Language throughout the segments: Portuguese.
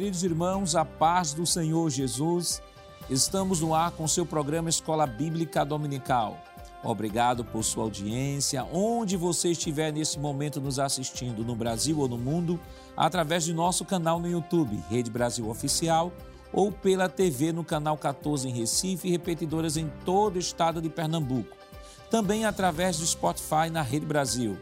Queridos irmãos, a paz do Senhor Jesus, estamos no ar com seu programa Escola Bíblica Dominical. Obrigado por sua audiência, onde você estiver nesse momento nos assistindo, no Brasil ou no mundo, através de nosso canal no YouTube, Rede Brasil Oficial, ou pela TV no canal 14 em Recife e repetidoras em todo o estado de Pernambuco. Também através do Spotify na Rede Brasil.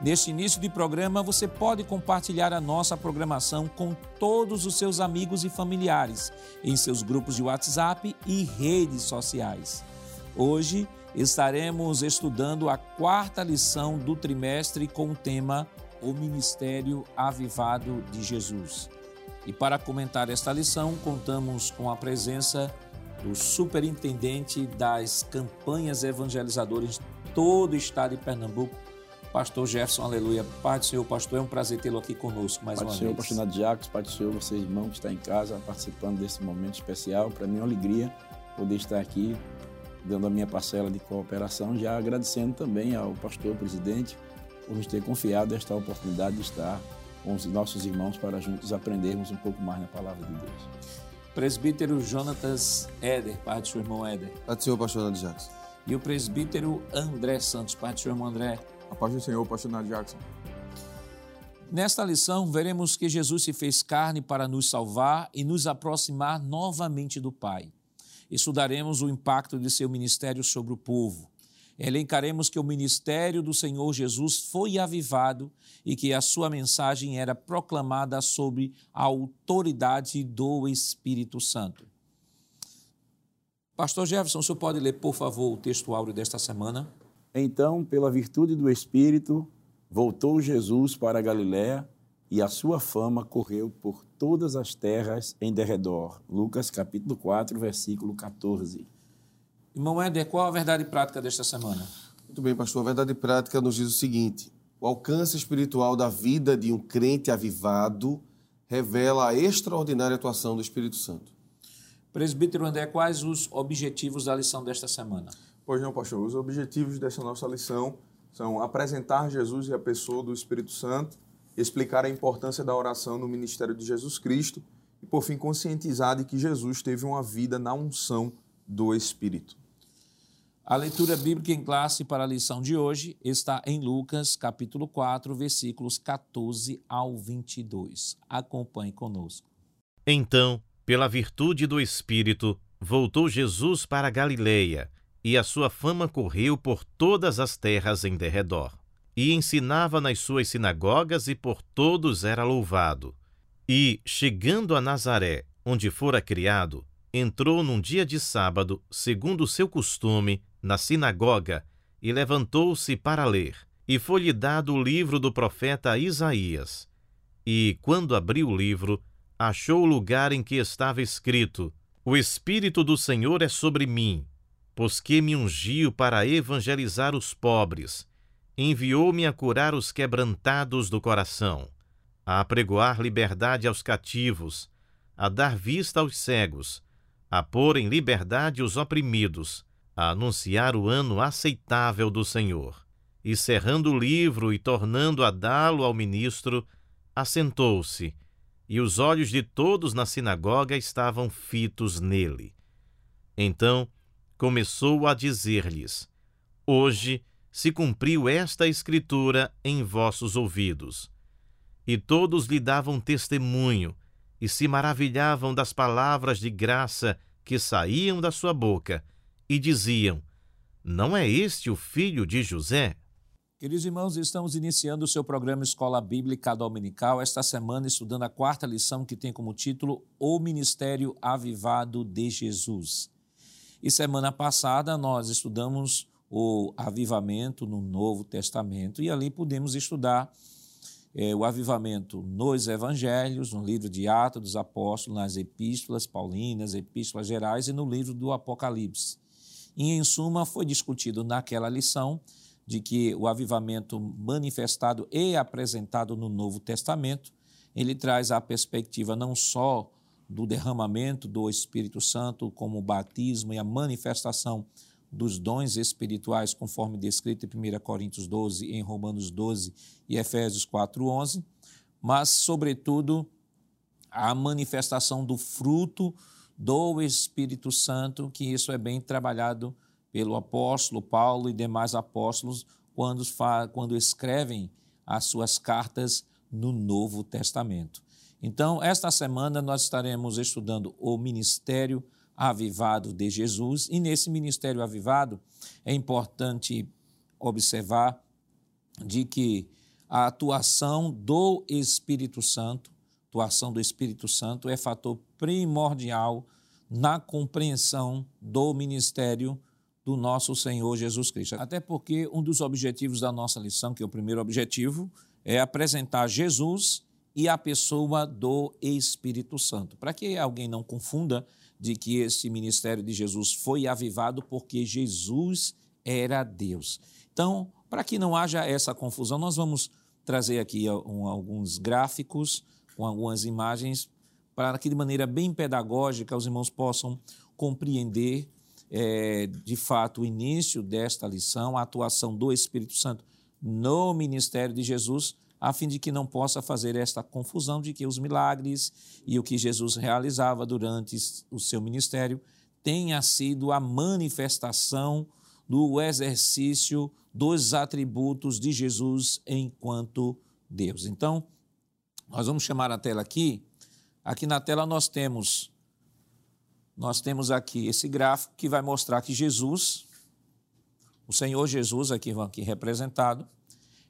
Neste início de programa, você pode compartilhar a nossa programação com todos os seus amigos e familiares em seus grupos de WhatsApp e redes sociais. Hoje estaremos estudando a quarta lição do trimestre com o tema O Ministério Avivado de Jesus. E para comentar esta lição, contamos com a presença do superintendente das campanhas evangelizadoras de todo o estado de Pernambuco, Pastor Jefferson, aleluia. Pai do Senhor, pastor, é um prazer tê-lo aqui conosco mais Pai uma do Senhor, vez. pastor Nadio Jacques, Pai do Senhor, você irmão que está em casa participando desse momento especial. Para mim é uma alegria poder estar aqui dando a minha parcela de cooperação, já agradecendo também ao pastor presidente por nos ter confiado esta oportunidade de estar com os nossos irmãos para juntos aprendermos um pouco mais na palavra de Deus. Presbítero Jonatas Éder, pai do seu irmão Éder. Pai do Senhor, pastor Nadio Jackson. E o presbítero André Santos, pai do seu irmão André. A paz do Senhor, pastor Nadio Jackson. Nesta lição, veremos que Jesus se fez carne para nos salvar e nos aproximar novamente do Pai. Estudaremos o impacto de seu ministério sobre o povo. Elencaremos que o ministério do Senhor Jesus foi avivado e que a sua mensagem era proclamada sobre a autoridade do Espírito Santo. Pastor Jefferson, o senhor pode ler, por favor, o texto áureo desta semana? Então, pela virtude do Espírito, voltou Jesus para a Galiléia e a sua fama correu por todas as terras em derredor. Lucas capítulo 4, versículo 14. Irmão Éder, qual a verdade prática desta semana? Muito bem, pastor. A verdade prática nos diz o seguinte: o alcance espiritual da vida de um crente avivado revela a extraordinária atuação do Espírito Santo. Presbítero André, quais os objetivos da lição desta semana? Pois não, pastor. Os objetivos dessa nossa lição são apresentar Jesus e a pessoa do Espírito Santo, explicar a importância da oração no ministério de Jesus Cristo e, por fim, conscientizar de que Jesus teve uma vida na unção do Espírito. A leitura bíblica em classe para a lição de hoje está em Lucas, capítulo 4, versículos 14 ao 22. Acompanhe conosco. Então, pela virtude do Espírito, voltou Jesus para Galileia, e a sua fama correu por todas as terras em derredor. E ensinava nas suas sinagogas, e por todos era louvado. E, chegando a Nazaré, onde fora criado, entrou num dia de sábado, segundo o seu costume, na sinagoga, e levantou-se para ler. E foi-lhe dado o livro do profeta Isaías. E, quando abriu o livro, achou o lugar em que estava escrito: O Espírito do Senhor é sobre mim, pois que me ungiu para evangelizar os pobres, enviou-me a curar os quebrantados do coração, a apregoar liberdade aos cativos, a dar vista aos cegos, a pôr em liberdade os oprimidos, a anunciar o ano aceitável do Senhor. E cerrando o livro e tornando a dá-lo ao ministro, assentou-se e os olhos de todos na sinagoga estavam fitos nele. Então começou a dizer-lhes: Hoje se cumpriu esta escritura em vossos ouvidos. E todos lhe davam testemunho e se maravilhavam das palavras de graça que saíam da sua boca e diziam: Não é este o filho de José? Queridos irmãos, estamos iniciando o seu programa Escola Bíblica Dominical, esta semana estudando a quarta lição que tem como título O Ministério Avivado de Jesus. E semana passada nós estudamos o avivamento no Novo Testamento e ali pudemos estudar é, o avivamento nos Evangelhos, no livro de Atos dos Apóstolos, nas Epístolas Paulinas, Epístolas Gerais e no livro do Apocalipse. E, em suma, foi discutido naquela lição de que o avivamento manifestado e apresentado no Novo Testamento, ele traz a perspectiva não só do derramamento do Espírito Santo, como o batismo e a manifestação dos dons espirituais, conforme descrito em 1 Coríntios 12, em Romanos 12 e Efésios 4, 11, mas, sobretudo, a manifestação do fruto do Espírito Santo, que isso é bem trabalhado pelo apóstolo Paulo e demais apóstolos quando, quando escrevem as suas cartas no Novo Testamento. Então, esta semana nós estaremos estudando o ministério avivado de Jesus, e nesse ministério avivado é importante observar de que a atuação do Espírito Santo, atuação do Espírito Santo é fator primordial na compreensão do ministério do nosso Senhor Jesus Cristo. Até porque um dos objetivos da nossa lição, que é o primeiro objetivo, é apresentar Jesus e a pessoa do Espírito Santo. Para que alguém não confunda de que esse ministério de Jesus foi avivado porque Jesus era Deus. Então, para que não haja essa confusão, nós vamos trazer aqui alguns gráficos com algumas imagens para que de maneira bem pedagógica os irmãos possam compreender é, de fato o início desta lição, a atuação do Espírito Santo no ministério de Jesus, a fim de que não possa fazer esta confusão de que os milagres e o que Jesus realizava durante o seu ministério tenha sido a manifestação do exercício dos atributos de Jesus enquanto Deus. Então, nós vamos chamar a tela aqui. Aqui na tela nós temos nós temos aqui esse gráfico que vai mostrar que Jesus, o Senhor Jesus aqui, aqui representado,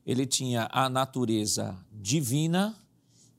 ele tinha a natureza divina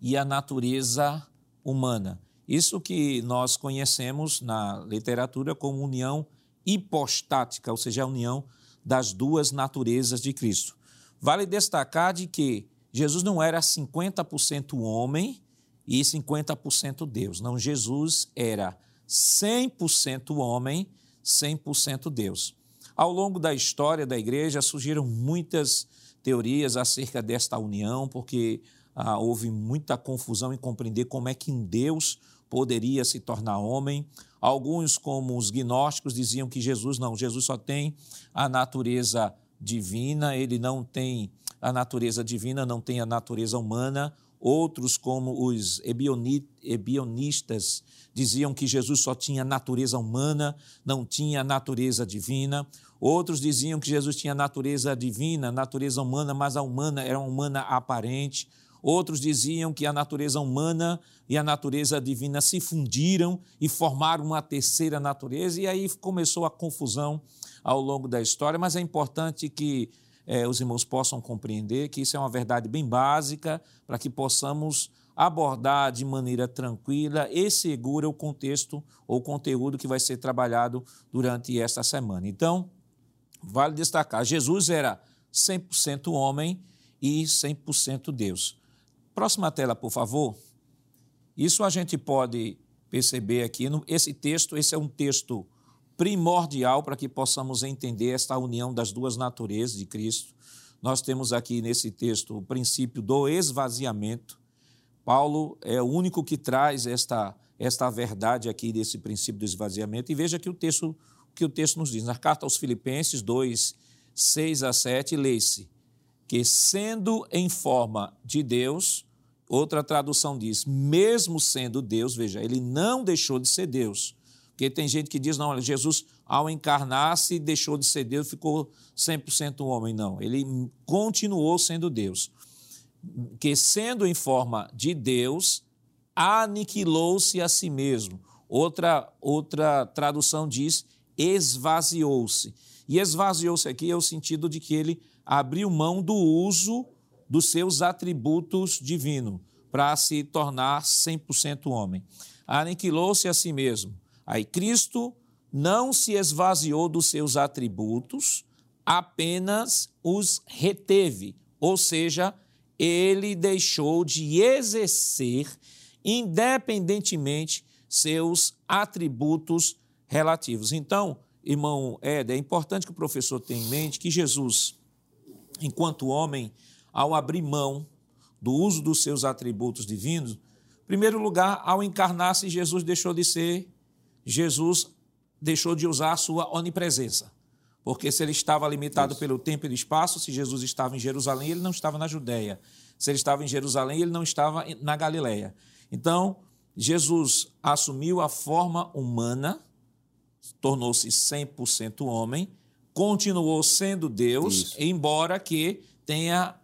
e a natureza humana. Isso que nós conhecemos na literatura como união hipostática, ou seja, a união das duas naturezas de Cristo. Vale destacar de que Jesus não era 50% homem e 50% Deus. Não, Jesus era 100% homem, 100% Deus. Ao longo da história da igreja surgiram muitas teorias acerca desta união, porque ah, houve muita confusão em compreender como é que um Deus poderia se tornar homem. Alguns, como os gnósticos, diziam que Jesus não, Jesus só tem a natureza divina, ele não tem a natureza divina, não tem a natureza humana. Outros, como os ebionistas, diziam que Jesus só tinha natureza humana, não tinha natureza divina. Outros diziam que Jesus tinha natureza divina, natureza humana, mas a humana era uma humana aparente. Outros diziam que a natureza humana e a natureza divina se fundiram e formaram uma terceira natureza, e aí começou a confusão ao longo da história, mas é importante que é, os irmãos possam compreender que isso é uma verdade bem básica para que possamos abordar de maneira tranquila e segura o contexto ou conteúdo que vai ser trabalhado durante esta semana. Então, vale destacar: Jesus era 100% homem e 100% Deus. Próxima tela, por favor. Isso a gente pode perceber aqui. Esse texto, esse é um texto primordial para que possamos entender esta união das duas naturezas de Cristo. Nós temos aqui nesse texto o princípio do esvaziamento. Paulo é o único que traz esta, esta verdade aqui desse princípio do esvaziamento. E veja que o texto que o texto nos diz. Na carta aos Filipenses 2, 6 a 7, lê-se que, sendo em forma de Deus, outra tradução diz, mesmo sendo Deus, veja, ele não deixou de ser Deus. Porque tem gente que diz, não, Jesus, ao encarnar-se, deixou de ser Deus, ficou 100% homem. Não, ele continuou sendo Deus. Que, sendo em forma de Deus, aniquilou-se a si mesmo. Outra, outra tradução diz, esvaziou-se. E esvaziou-se aqui é o sentido de que ele abriu mão do uso dos seus atributos divinos para se tornar 100% homem. Aniquilou-se a si mesmo Aí Cristo não se esvaziou dos seus atributos, apenas os reteve, ou seja, ele deixou de exercer independentemente seus atributos relativos. Então, irmão Ed, é importante que o professor tenha em mente que Jesus, enquanto homem, ao abrir mão do uso dos seus atributos divinos, em primeiro lugar, ao encarnar-se, Jesus deixou de ser Jesus deixou de usar a sua onipresença. Porque se ele estava limitado Isso. pelo tempo e espaço, se Jesus estava em Jerusalém, ele não estava na Judéia. Se ele estava em Jerusalém, ele não estava na Galiléia. Então, Jesus assumiu a forma humana, tornou-se 100% homem, continuou sendo Deus, Isso. embora que tenha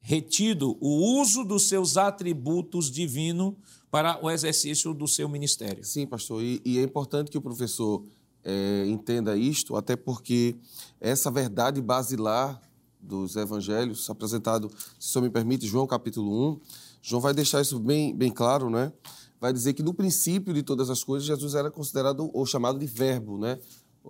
retido o uso dos seus atributos divinos para o exercício do seu ministério. Sim, pastor, e, e é importante que o professor é, entenda isto, até porque essa verdade basilar dos evangelhos, apresentado, se o senhor me permite, João capítulo 1, João vai deixar isso bem, bem claro, né? Vai dizer que no princípio de todas as coisas, Jesus era considerado ou chamado de verbo, né?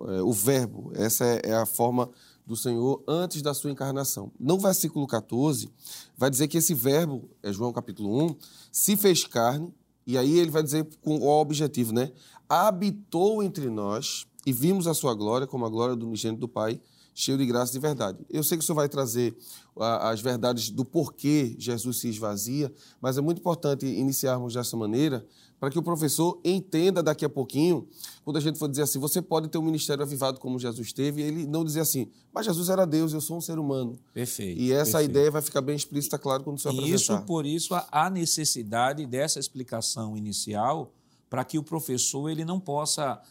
É, o verbo, essa é, é a forma do Senhor antes da sua encarnação. No versículo 14, vai dizer que esse verbo, é João capítulo 1, se fez carne, e aí ele vai dizer com o objetivo, né? Habitou entre nós e vimos a sua glória como a glória do unigênito do Pai, cheio de graça e de verdade. Eu sei que o senhor vai trazer as verdades do porquê Jesus se esvazia, mas é muito importante iniciarmos dessa maneira para que o professor entenda daqui a pouquinho, quando a gente for dizer assim, você pode ter um ministério avivado como Jesus teve, e ele não dizer assim, mas Jesus era Deus, eu sou um ser humano. Perfeito. E essa perfeito. ideia vai ficar bem explícita, claro, quando o senhor E apresentar. isso, por isso, há necessidade dessa explicação inicial para que o professor ele não possa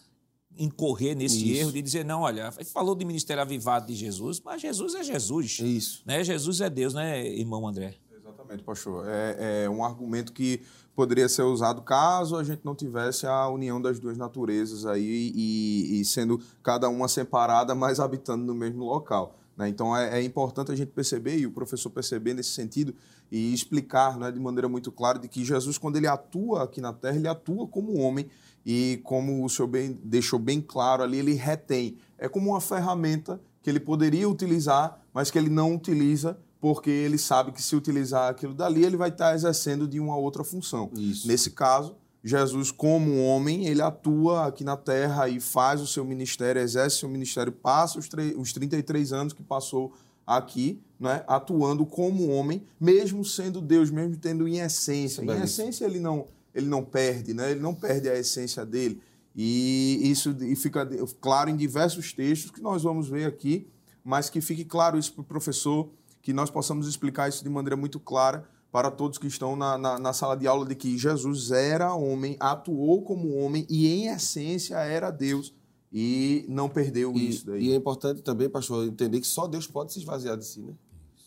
incorrer nesse Isso. erro de dizer, não, olha, falou de ministério avivado de Jesus, mas Jesus é Jesus. É isso. Né? Jesus é Deus, né, irmão André? Exatamente, pastor. É, é um argumento que poderia ser usado caso a gente não tivesse a união das duas naturezas aí e, e sendo cada uma separada, mas habitando no mesmo local. né? Então é, é importante a gente perceber e o professor perceber nesse sentido e explicar né, de maneira muito clara de que Jesus, quando ele atua aqui na Terra, ele atua como homem e como o senhor bem, deixou bem claro ali, ele retém. É como uma ferramenta que ele poderia utilizar, mas que ele não utiliza porque ele sabe que se utilizar aquilo dali, ele vai estar exercendo de uma outra função. Isso. Nesse caso, Jesus, como homem, ele atua aqui na terra e faz o seu ministério, exerce o seu ministério, passa os, os 33 anos que passou aqui, né, atuando como homem, mesmo sendo Deus, mesmo tendo em essência. Em Belíssimo. essência, ele não, ele não perde, né? ele não perde a essência dele. E isso e fica claro em diversos textos que nós vamos ver aqui, mas que fique claro isso para o professor, que nós possamos explicar isso de maneira muito clara para todos que estão na, na, na sala de aula, de que Jesus era homem, atuou como homem e, em essência, era Deus e não perdeu E, isso daí. e é importante também, pastor, entender que só Deus pode se esvaziar de si, né?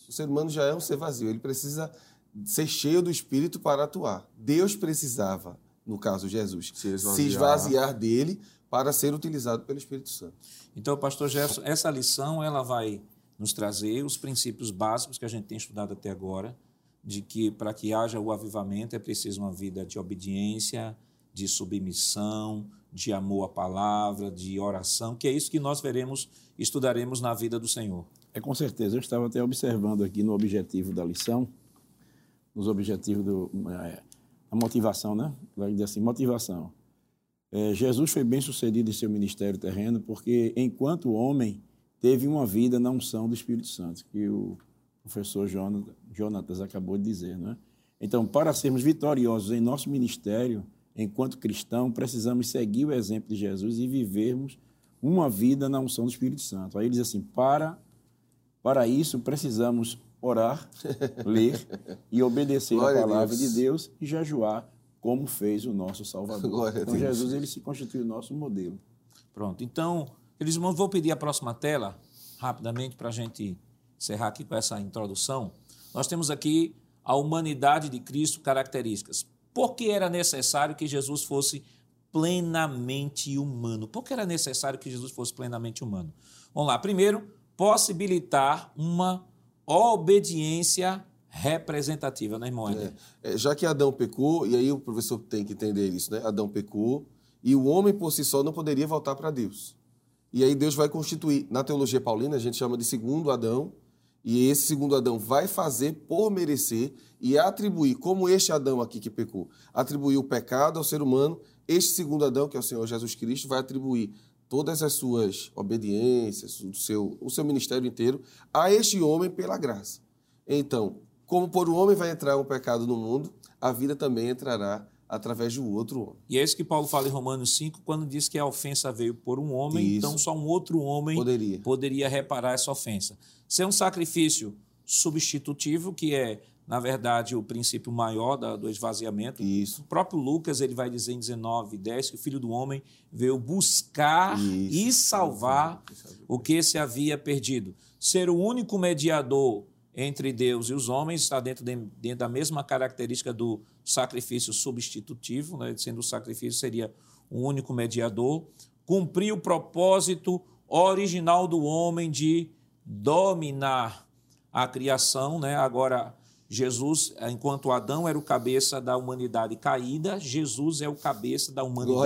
O ser humano já é um ser vazio, ele precisa ser cheio do Espírito para atuar. Deus precisava, no caso Jesus, Se esvaziar. se esvaziar dele para ser utilizado pelo Espírito Santo. Então, pastor Jefferson, essa lição ela vai nos trazer os princípios básicos que a gente tem estudado até agora, de que para que haja o avivamento é preciso uma vida de obediência, de submissão, de amor à palavra, de oração, que é isso que nós veremos, estudaremos na vida do Senhor. É com certeza. Eu estava até observando aqui no objetivo da lição, nos objetivos do, é, a motivação, né? Vai dizer assim, motivação. É, Jesus foi bem sucedido em seu ministério terreno porque, enquanto homem, teve uma vida na unção do Espírito Santo, que o professor Jonatas acabou de dizer, né? Então, para sermos vitoriosos em nosso ministério, enquanto cristão, precisamos seguir o exemplo de Jesus e vivermos uma vida na unção do Espírito Santo. Aí ele diz assim: para para isso, precisamos orar, ler e obedecer Glória a a palavra Deus. de Deus e jejuar, como fez o nosso Salvador. Glória a então. Jesus ele se constitui o nosso modelo. Pronto. Então, queridos irmãos, vou pedir a próxima tela, rapidamente, para a gente encerrar aqui com essa introdução. Nós temos aqui a humanidade de Cristo, características. Por que era necessário que Jesus fosse plenamente humano? Por que era necessário que Jesus fosse plenamente humano? Vamos lá. Primeiro, possibilitar uma obediência representativa, né, irmão? Éder? É, já que Adão pecou, e aí o professor tem que entender isso, né? Adão pecou e o homem por si só não poderia voltar para Deus. E aí Deus vai constituir, na teologia paulina a gente chama de segundo Adão, e esse segundo Adão vai fazer por merecer e atribuir, como este Adão aqui que pecou, atribuiu o pecado ao ser humano, este segundo Adão, que é o Senhor Jesus Cristo, vai atribuir todas as suas obediências, o seu, o seu ministério inteiro, a este homem pela graça. Então, como por um homem vai entrar um pecado no mundo, a vida também entrará através de um outro homem. E é isso que Paulo fala em Romanos 5, quando diz que a ofensa veio por um homem, Isso. então só um outro homem Poderia. poderia reparar essa ofensa. Ser um sacrifício substitutivo, que é na verdade, o princípio maior da, do esvaziamento. Isso. O próprio Lucas ele vai dizer em 19, 10 que o Filho do Homem veio buscar Isso. e salvar o que se havia perdido. Ser o único mediador entre Deus e os homens está dentro, de, dentro da mesma característica do sacrifício substitutivo, né? sendo o sacrifício seria o único mediador. Cumprir o propósito original do homem de dominar a criação, né? Agora Jesus, enquanto Adão era o cabeça da humanidade caída, Jesus é o cabeça da humanidade,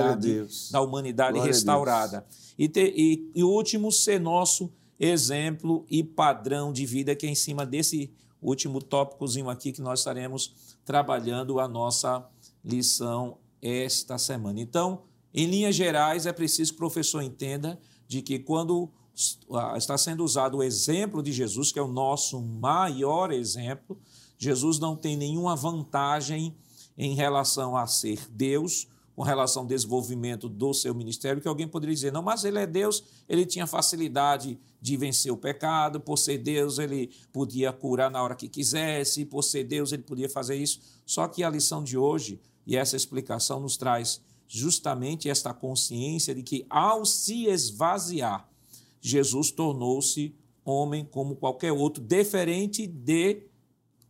da humanidade Glória restaurada. E, te- e- e o último, ser nosso exemplo e padrão de vida, que é em cima desse último tópicozinho aqui que nós estaremos trabalhando a nossa lição esta semana. Então, em linhas gerais, é preciso que o professor entenda de que quando está sendo usado o exemplo de Jesus, que é o nosso maior exemplo, Jesus não tem nenhuma vantagem em relação a ser Deus, com relação ao desenvolvimento do seu ministério, que alguém poderia dizer, não, mas ele é Deus, ele tinha facilidade de vencer o pecado, por ser Deus ele podia curar na hora que quisesse, por ser Deus ele podia fazer isso. Só que a lição de hoje e essa explicação nos traz justamente esta consciência de que ao se esvaziar, Jesus tornou-se homem como qualquer outro, diferente de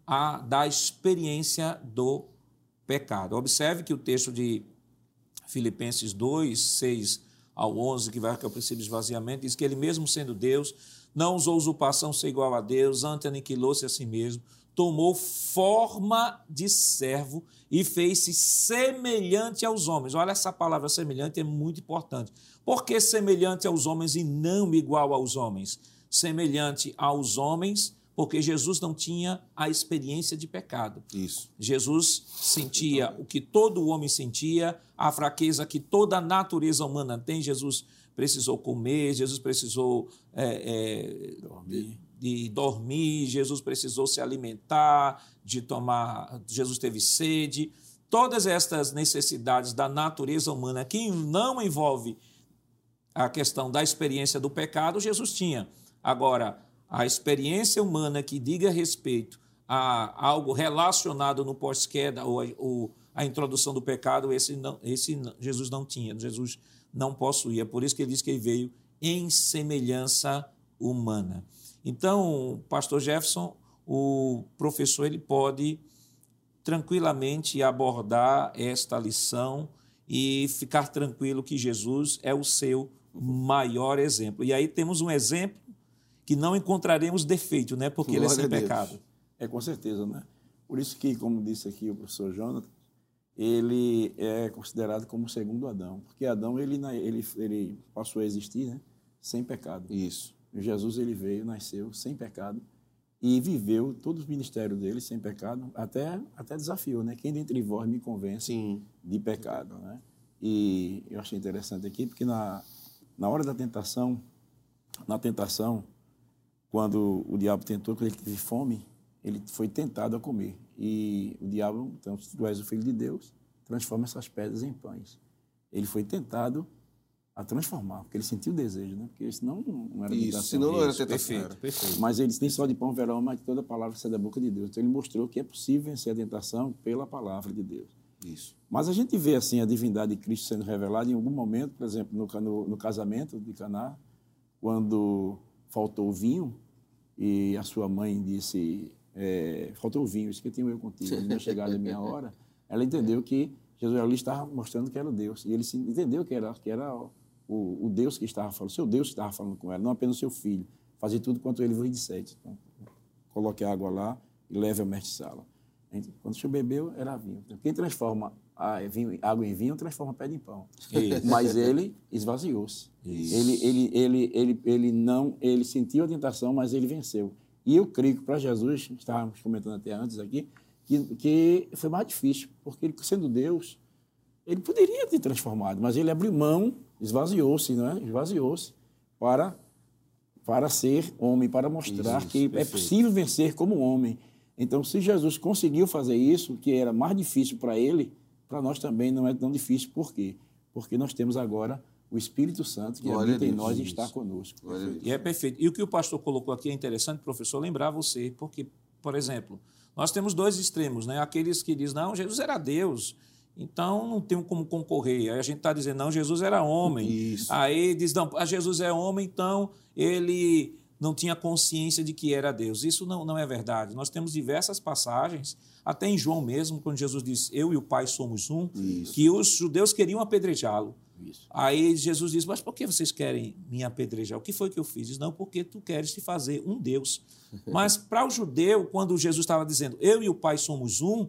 a, da experiência do pecado. Observe que o texto de Filipenses 2, 6 ao 11, que vai que é o princípio de esvaziamento, diz que ele mesmo sendo Deus, não usou usurpação ser igual a Deus, antes aniquilou-se a si mesmo, tomou forma de servo e fez-se semelhante aos homens. Olha, essa palavra semelhante é muito importante. Por que semelhante aos homens e não igual aos homens? Semelhante aos homens, porque Jesus não tinha a experiência de pecado. Isso. Jesus sentia o que todo homem sentia, a fraqueza que toda a natureza humana tem. Jesus precisou comer, Jesus precisou é, é, Dormir. de, de dormir, Jesus precisou se alimentar, de tomar, Jesus teve sede. Todas estas necessidades da natureza humana que não envolve a questão da experiência do pecado, Jesus tinha. Agora, a experiência humana que diga respeito a algo relacionado no pós-queda ou, ou a introdução do pecado, esse, não, esse Jesus não tinha, Jesus não possuía. Por isso que ele diz que ele veio em semelhança humana. Então, pastor Jefferson, o professor ele pode tranquilamente abordar esta lição e ficar tranquilo que Jesus é o seu maior exemplo. E aí temos um exemplo que não encontraremos defeito, né? Porque ele é Glória sem pecado. É, com certeza, né? Por isso que, como disse aqui o professor Jonathan, ele é considerado como o segundo Adão, porque Adão ele, ele, ele passou a existir né, sem pecado. Isso. Jesus ele veio, nasceu sem pecado e viveu todo o ministério dele sem pecado, até, até desafiou, né? Quem dentre vós me convence Sim. de pecado, né? E eu achei interessante aqui, porque na, na hora da tentação, na tentação, quando o diabo tentou, quando ele teve fome, ele foi tentado a comer. E o diabo, então, se tu és o filho de Deus, transforma essas pedras em pães. Ele foi tentado a transformar, porque ele sentiu o desejo, né? Porque senão não era Isso. Senão não era tentação. Perfeito, perfeito. Mas ele disse, nem só de pão verão, mas de toda palavra que sai da boca de Deus. Então ele mostrou que é possível vencer a tentação pela palavra de Deus. Isso. Mas a gente vê assim a divindade de Cristo sendo revelada em algum momento, por exemplo, no, no, no casamento de Caná, quando faltou vinho e a sua mãe disse, é, faltou o vinho, isso que eu tenho eu contigo, não chegada a minha hora. Ela entendeu que Jesus ali estava mostrando que era Deus e ele se- entendeu que era que era o, o Deus que estava falando, seu Deus que estava falando com ela, não apenas o seu filho. Fazer tudo quanto ele vos dissete. Então, coloque a água lá e leve ao mestre sala. Gente, Quando o senhor bebeu, era vinho. Quem transforma água em vinho, transforma pedra em pão. Mas ele esvaziou-se. Ele, ele, ele, ele, ele não, ele sentiu a tentação, mas ele venceu. E eu creio que para Jesus, estávamos comentando até antes aqui, que, que foi mais difícil, porque ele, sendo Deus, ele poderia ter transformado, mas ele abriu mão, esvaziou-se, não é? Esvaziou-se para para ser homem, para mostrar Isso, que é perfeito. possível vencer como homem. Então, se Jesus conseguiu fazer isso, que era mais difícil para ele, para nós também não é tão difícil. Por quê? Porque nós temos agora o Espírito Santo que Glória a habita em Deus, nós e isso. está conosco. Glória Deus. E é perfeito. E o que o pastor colocou aqui é interessante, professor, lembrar você, porque, por exemplo, nós temos dois extremos, né? Aqueles que dizem, não, Jesus era Deus, então não tem como concorrer. Aí a gente está dizendo, não, Jesus era homem. Isso. Aí diz, não, Jesus é homem, então ele não tinha consciência de que era Deus. Isso não, não é verdade. Nós temos diversas passagens, até em João mesmo, quando Jesus diz, eu e o Pai somos um, Isso. que os judeus queriam apedrejá-lo. Aí Jesus diz, mas por que vocês querem me apedrejar? O que foi que eu fiz? Diz, não, porque tu queres te fazer um Deus. Mas para o judeu, quando Jesus estava dizendo, eu e o Pai somos um,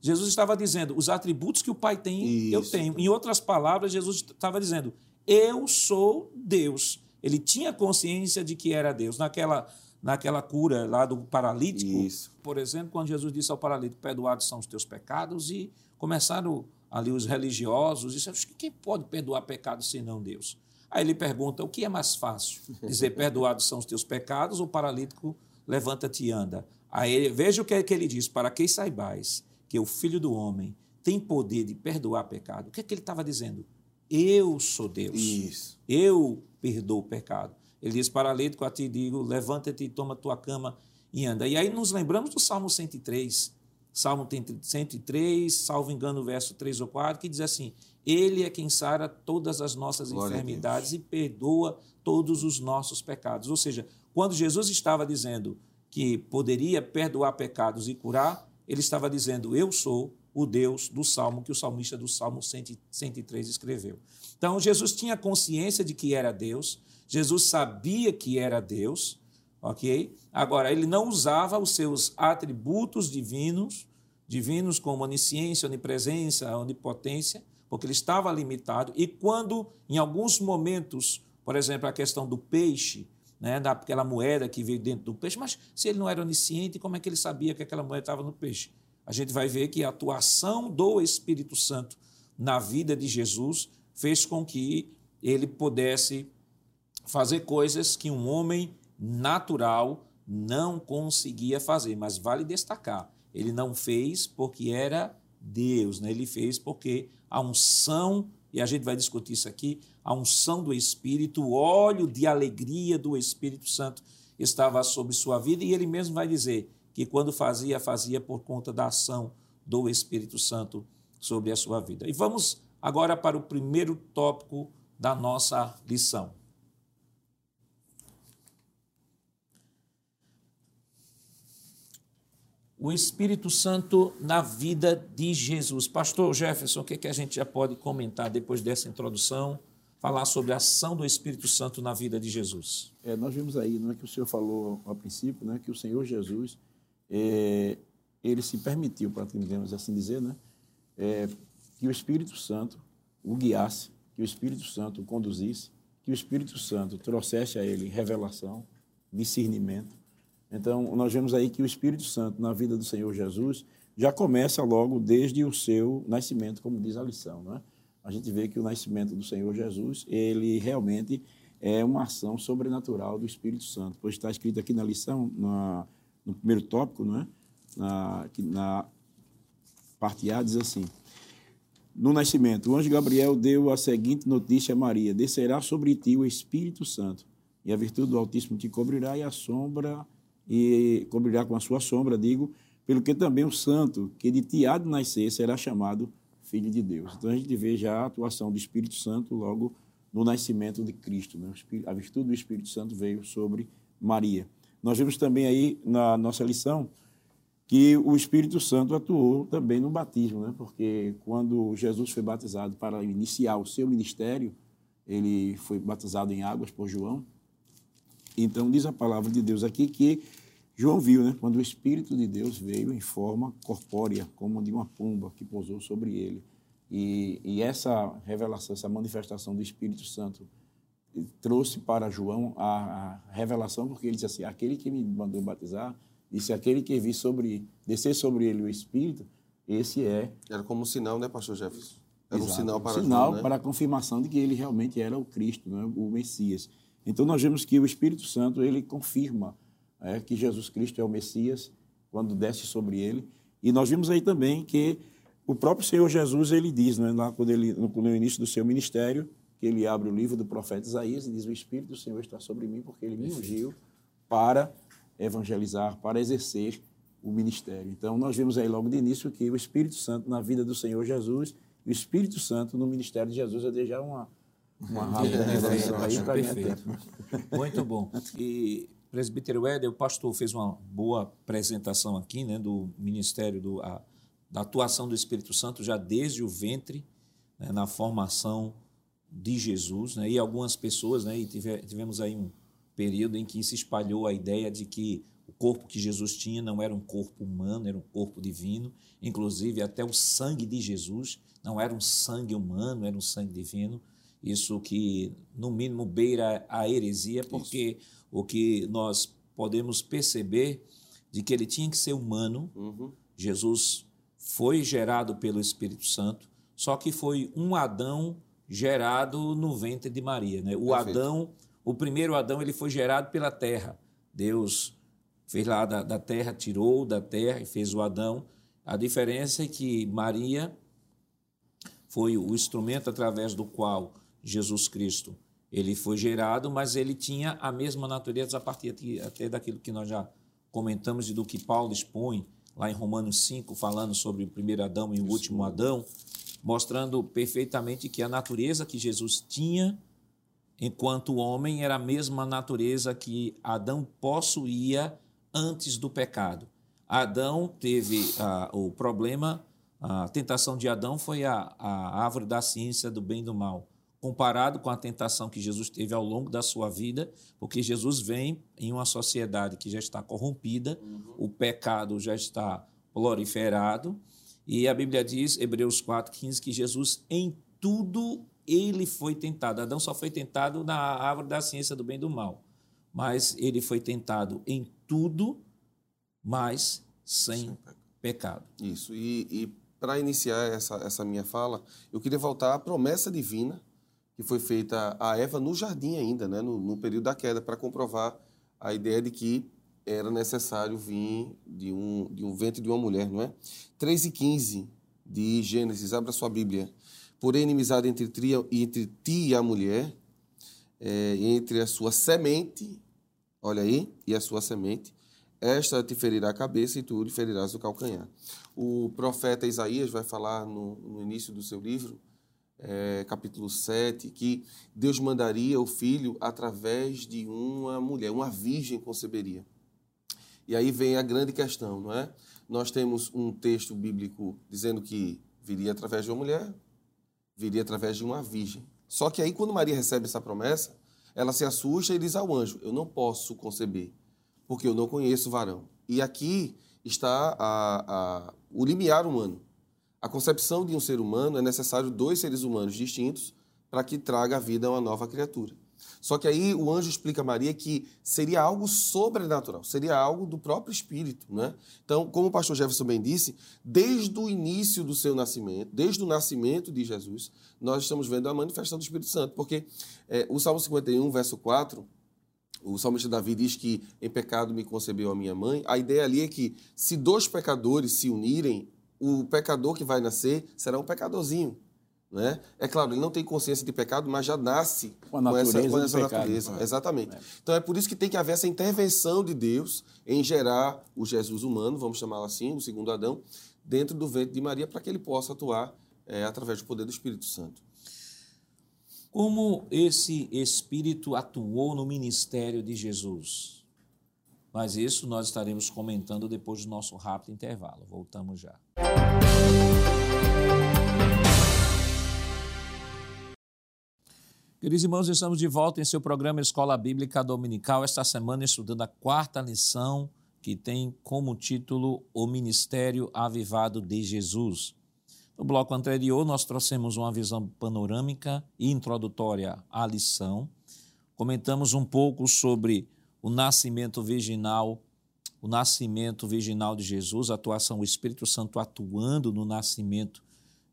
Jesus estava dizendo, os atributos que o Pai tem, eu Isso. tenho. Em outras palavras, Jesus estava dizendo, eu sou Deus. Ele tinha consciência de que era Deus. Naquela, naquela cura lá do paralítico, Isso. por exemplo, quando Jesus disse ao paralítico, perdoados são os teus pecados, e começaram ali os religiosos, disseram, "Acho que quem pode perdoar pecados senão Deus? Aí ele pergunta, o que é mais fácil? Dizer, perdoados são os teus pecados, ou o paralítico, levanta-te e anda. Aí ele- veja o que, é que ele diz, para que saibais que o Filho do Homem tem poder de perdoar pecado. O que é que ele estava dizendo? Eu sou Deus. Isso. Eu perdoo o pecado. Ele diz, paralítico, a ti digo, levanta-te e toma tua cama e anda. E aí nos lembramos do Salmo 103. Salmo 103, salvo engano, verso 3 ou 4, que diz assim, ele é quem sara todas as nossas Glória enfermidades e perdoa todos os nossos pecados. Ou seja, quando Jesus estava dizendo que poderia perdoar pecados e curar, ele estava dizendo, eu sou o Deus do Salmo, que o salmista do Salmo 100 103 escreveu. Então, Jesus tinha consciência de que era Deus, Jesus sabia que era Deus, ok? Agora, ele não usava os seus atributos divinos, divinos como onisciência, onipresença, onipotência, porque ele estava limitado. E quando, em alguns momentos, por exemplo, a questão do peixe, né, daquela moeda que veio dentro do peixe, mas se ele não era onisciente, como é que ele sabia que aquela moeda estava no peixe? A gente vai ver que a atuação do Espírito Santo na vida de Jesus fez com que ele pudesse fazer coisas que um homem natural não conseguia fazer. Mas vale destacar, ele não fez porque era Deus, né? ele fez porque a unção, e a gente vai discutir isso aqui, a unção do Espírito, o óleo de alegria do Espírito Santo estava sobre sua vida, e ele mesmo vai dizer que quando fazia, fazia por conta da ação do Espírito Santo sobre a sua vida. E vamos agora para o primeiro tópico da nossa lição. O Espírito Santo na vida de Jesus. Pastor Jefferson, o que, é que a gente já pode comentar depois dessa introdução? Falar sobre a ação do Espírito Santo na vida de Jesus. É, nós vimos aí, não é que o senhor falou ao princípio, né, que o Senhor Jesus, é, ele se permitiu, para podemos assim dizer, né, é, que o Espírito Santo o guiasse, que o Espírito Santo o conduzisse, que o Espírito Santo trouxesse a ele revelação, discernimento. Então, nós vemos aí que o Espírito Santo na vida do Senhor Jesus já começa logo desde o seu nascimento, como diz a lição, não é? A gente vê que o nascimento do Senhor Jesus, ele realmente é uma ação sobrenatural do Espírito Santo, pois está escrito aqui na lição, na, no primeiro tópico, não é? na, na parte A, diz assim: No nascimento, o anjo Gabriel deu a seguinte notícia a Maria: Descerá sobre ti o Espírito Santo, e a virtude do Altíssimo te cobrirá, e a sombra, e cobrirá com a sua sombra, digo, pelo que também o santo que de ti há de nascer será chamado Filho de Deus. Então a gente vê já a atuação do Espírito Santo logo no nascimento de Cristo. Né? A virtude do Espírito Santo veio sobre Maria. Nós vemos também aí na nossa lição que o Espírito Santo atuou também no batismo, né? porque quando Jesus foi batizado para iniciar o seu ministério, ele foi batizado em águas por João. Então diz a palavra de Deus aqui que João viu, né, quando o Espírito de Deus veio em forma corpórea, como de uma pomba que pousou sobre ele. E, e essa revelação, essa manifestação do Espírito Santo trouxe para João a, a, revelação, porque ele disse assim: aquele que me mandou batizar, disse aquele que vi sobre descer sobre ele o Espírito, esse é. Era como um sinal, né, Pastor Jefferson? Era Exato, um sinal para um sinal João, né? para a confirmação de que ele realmente era o Cristo, né, o Messias. Então nós vemos que o Espírito Santo ele confirma é, que Jesus Cristo é o Messias quando desce sobre ele. E nós vimos aí também que o próprio Senhor Jesus ele diz, né, lá quando ele no, no início do seu ministério, que ele abre o livro do profeta Isaías e diz: O Espírito do Senhor está sobre mim porque ele me ungiu para evangelizar, para exercer o ministério. Então, nós vemos aí logo de início que o Espírito Santo na vida do Senhor Jesus o Espírito Santo no ministério de Jesus, eu dei já uma, uma rápida introdução aí para tempo. Muito bom. E, presbítero Éder, o pastor fez uma boa apresentação aqui né, do ministério, do, a, da atuação do Espírito Santo já desde o ventre, né, na formação de Jesus, né, e algumas pessoas, né, e tive, tivemos aí um período em que se espalhou a ideia de que o corpo que Jesus tinha não era um corpo humano, era um corpo divino, inclusive até o sangue de Jesus não era um sangue humano, era um sangue divino. Isso que, no mínimo, beira a heresia, porque Isso. O que nós podemos perceber de que ele tinha que ser humano, uhum. Jesus foi gerado pelo Espírito Santo, só que foi um Adão gerado no ventre de Maria. Né? O Perfeito. Adão, o primeiro Adão, ele foi gerado pela terra. Deus fez lá da, da terra, tirou da terra e fez o Adão. A diferença é que Maria foi o instrumento através do qual Jesus Cristo ele foi gerado, mas ele tinha a mesma natureza a partir até daquilo que nós já comentamos e do que Paulo expõe lá em Romanos 5, falando sobre o primeiro Adão e o último Adão, mostrando perfeitamente que a natureza que Jesus tinha enquanto homem era a mesma natureza que Adão possuía antes do pecado. Adão teve ah, o problema, a tentação de Adão foi a, a árvore da ciência do bem e do mal, comparado com a tentação que Jesus teve ao longo da sua vida, porque Jesus vem em uma sociedade que já está corrompida, uhum. o pecado já está proliferado, e a Bíblia diz, Hebreus 4,15, que Jesus em tudo ele foi tentado. Adão só foi tentado na árvore da ciência do bem e do mal, mas ele foi tentado em tudo, mas sem pecado. Isso, e, e para iniciar essa, essa minha fala, eu queria voltar à promessa divina que foi feita a Eva no jardim ainda, né, no, no período da queda, para comprovar a ideia de que era necessário vir de um, de um ventre de uma mulher, não é? 3 e 15 de Gênesis, abra sua Bíblia. Porém, inimizade entre, tri, entre ti e a mulher, é, entre a sua semente, olha aí, e a sua semente, esta te ferirá a cabeça e tu lhe ferirás o calcanhar. O profeta Isaías vai falar no, no início do seu livro, é, capítulo 7, que Deus mandaria o filho através de uma mulher, uma virgem conceberia. E aí vem a grande questão, não é? Nós temos um texto bíblico dizendo que viria através de uma mulher, viria através de uma virgem. Só que aí, quando Maria recebe essa promessa, ela se assusta e diz ao anjo: Eu não posso conceber, porque eu não conheço varão. E aqui está a, a, o limiar humano. A concepção de um ser humano é necessário dois seres humanos distintos para que traga a vida a uma nova criatura. Só que aí o anjo explica a Maria que seria algo sobrenatural, seria algo do próprio Espírito. Né? Então, como o pastor Jefferson bem disse, desde o início do seu nascimento, desde o nascimento de Jesus, nós estamos vendo a manifestação do Espírito Santo, porque é, o Salmo 51, verso 4, o salmista Davi diz que em pecado me concebeu a minha mãe. A ideia ali é que se dois pecadores se unirem, o pecador que vai nascer será um pecadorzinho. Né? É claro, ele não tem consciência de pecado, mas já nasce com, com essa, com essa natureza. Pecado, Exatamente. É. Então é por isso que tem que haver essa intervenção de Deus em gerar o Jesus humano, vamos chamá-lo assim, o segundo Adão, dentro do ventre de Maria, para que ele possa atuar é, através do poder do Espírito Santo. Como esse Espírito atuou no ministério de Jesus? Mas isso nós estaremos comentando depois do nosso rápido intervalo. Voltamos já. Queridos irmãos, estamos de volta em seu programa Escola Bíblica Dominical, esta semana estudando a quarta lição, que tem como título O Ministério Avivado de Jesus. No bloco anterior, nós trouxemos uma visão panorâmica e introdutória à lição. Comentamos um pouco sobre o nascimento virginal, o nascimento virginal de Jesus, a atuação do Espírito Santo atuando no nascimento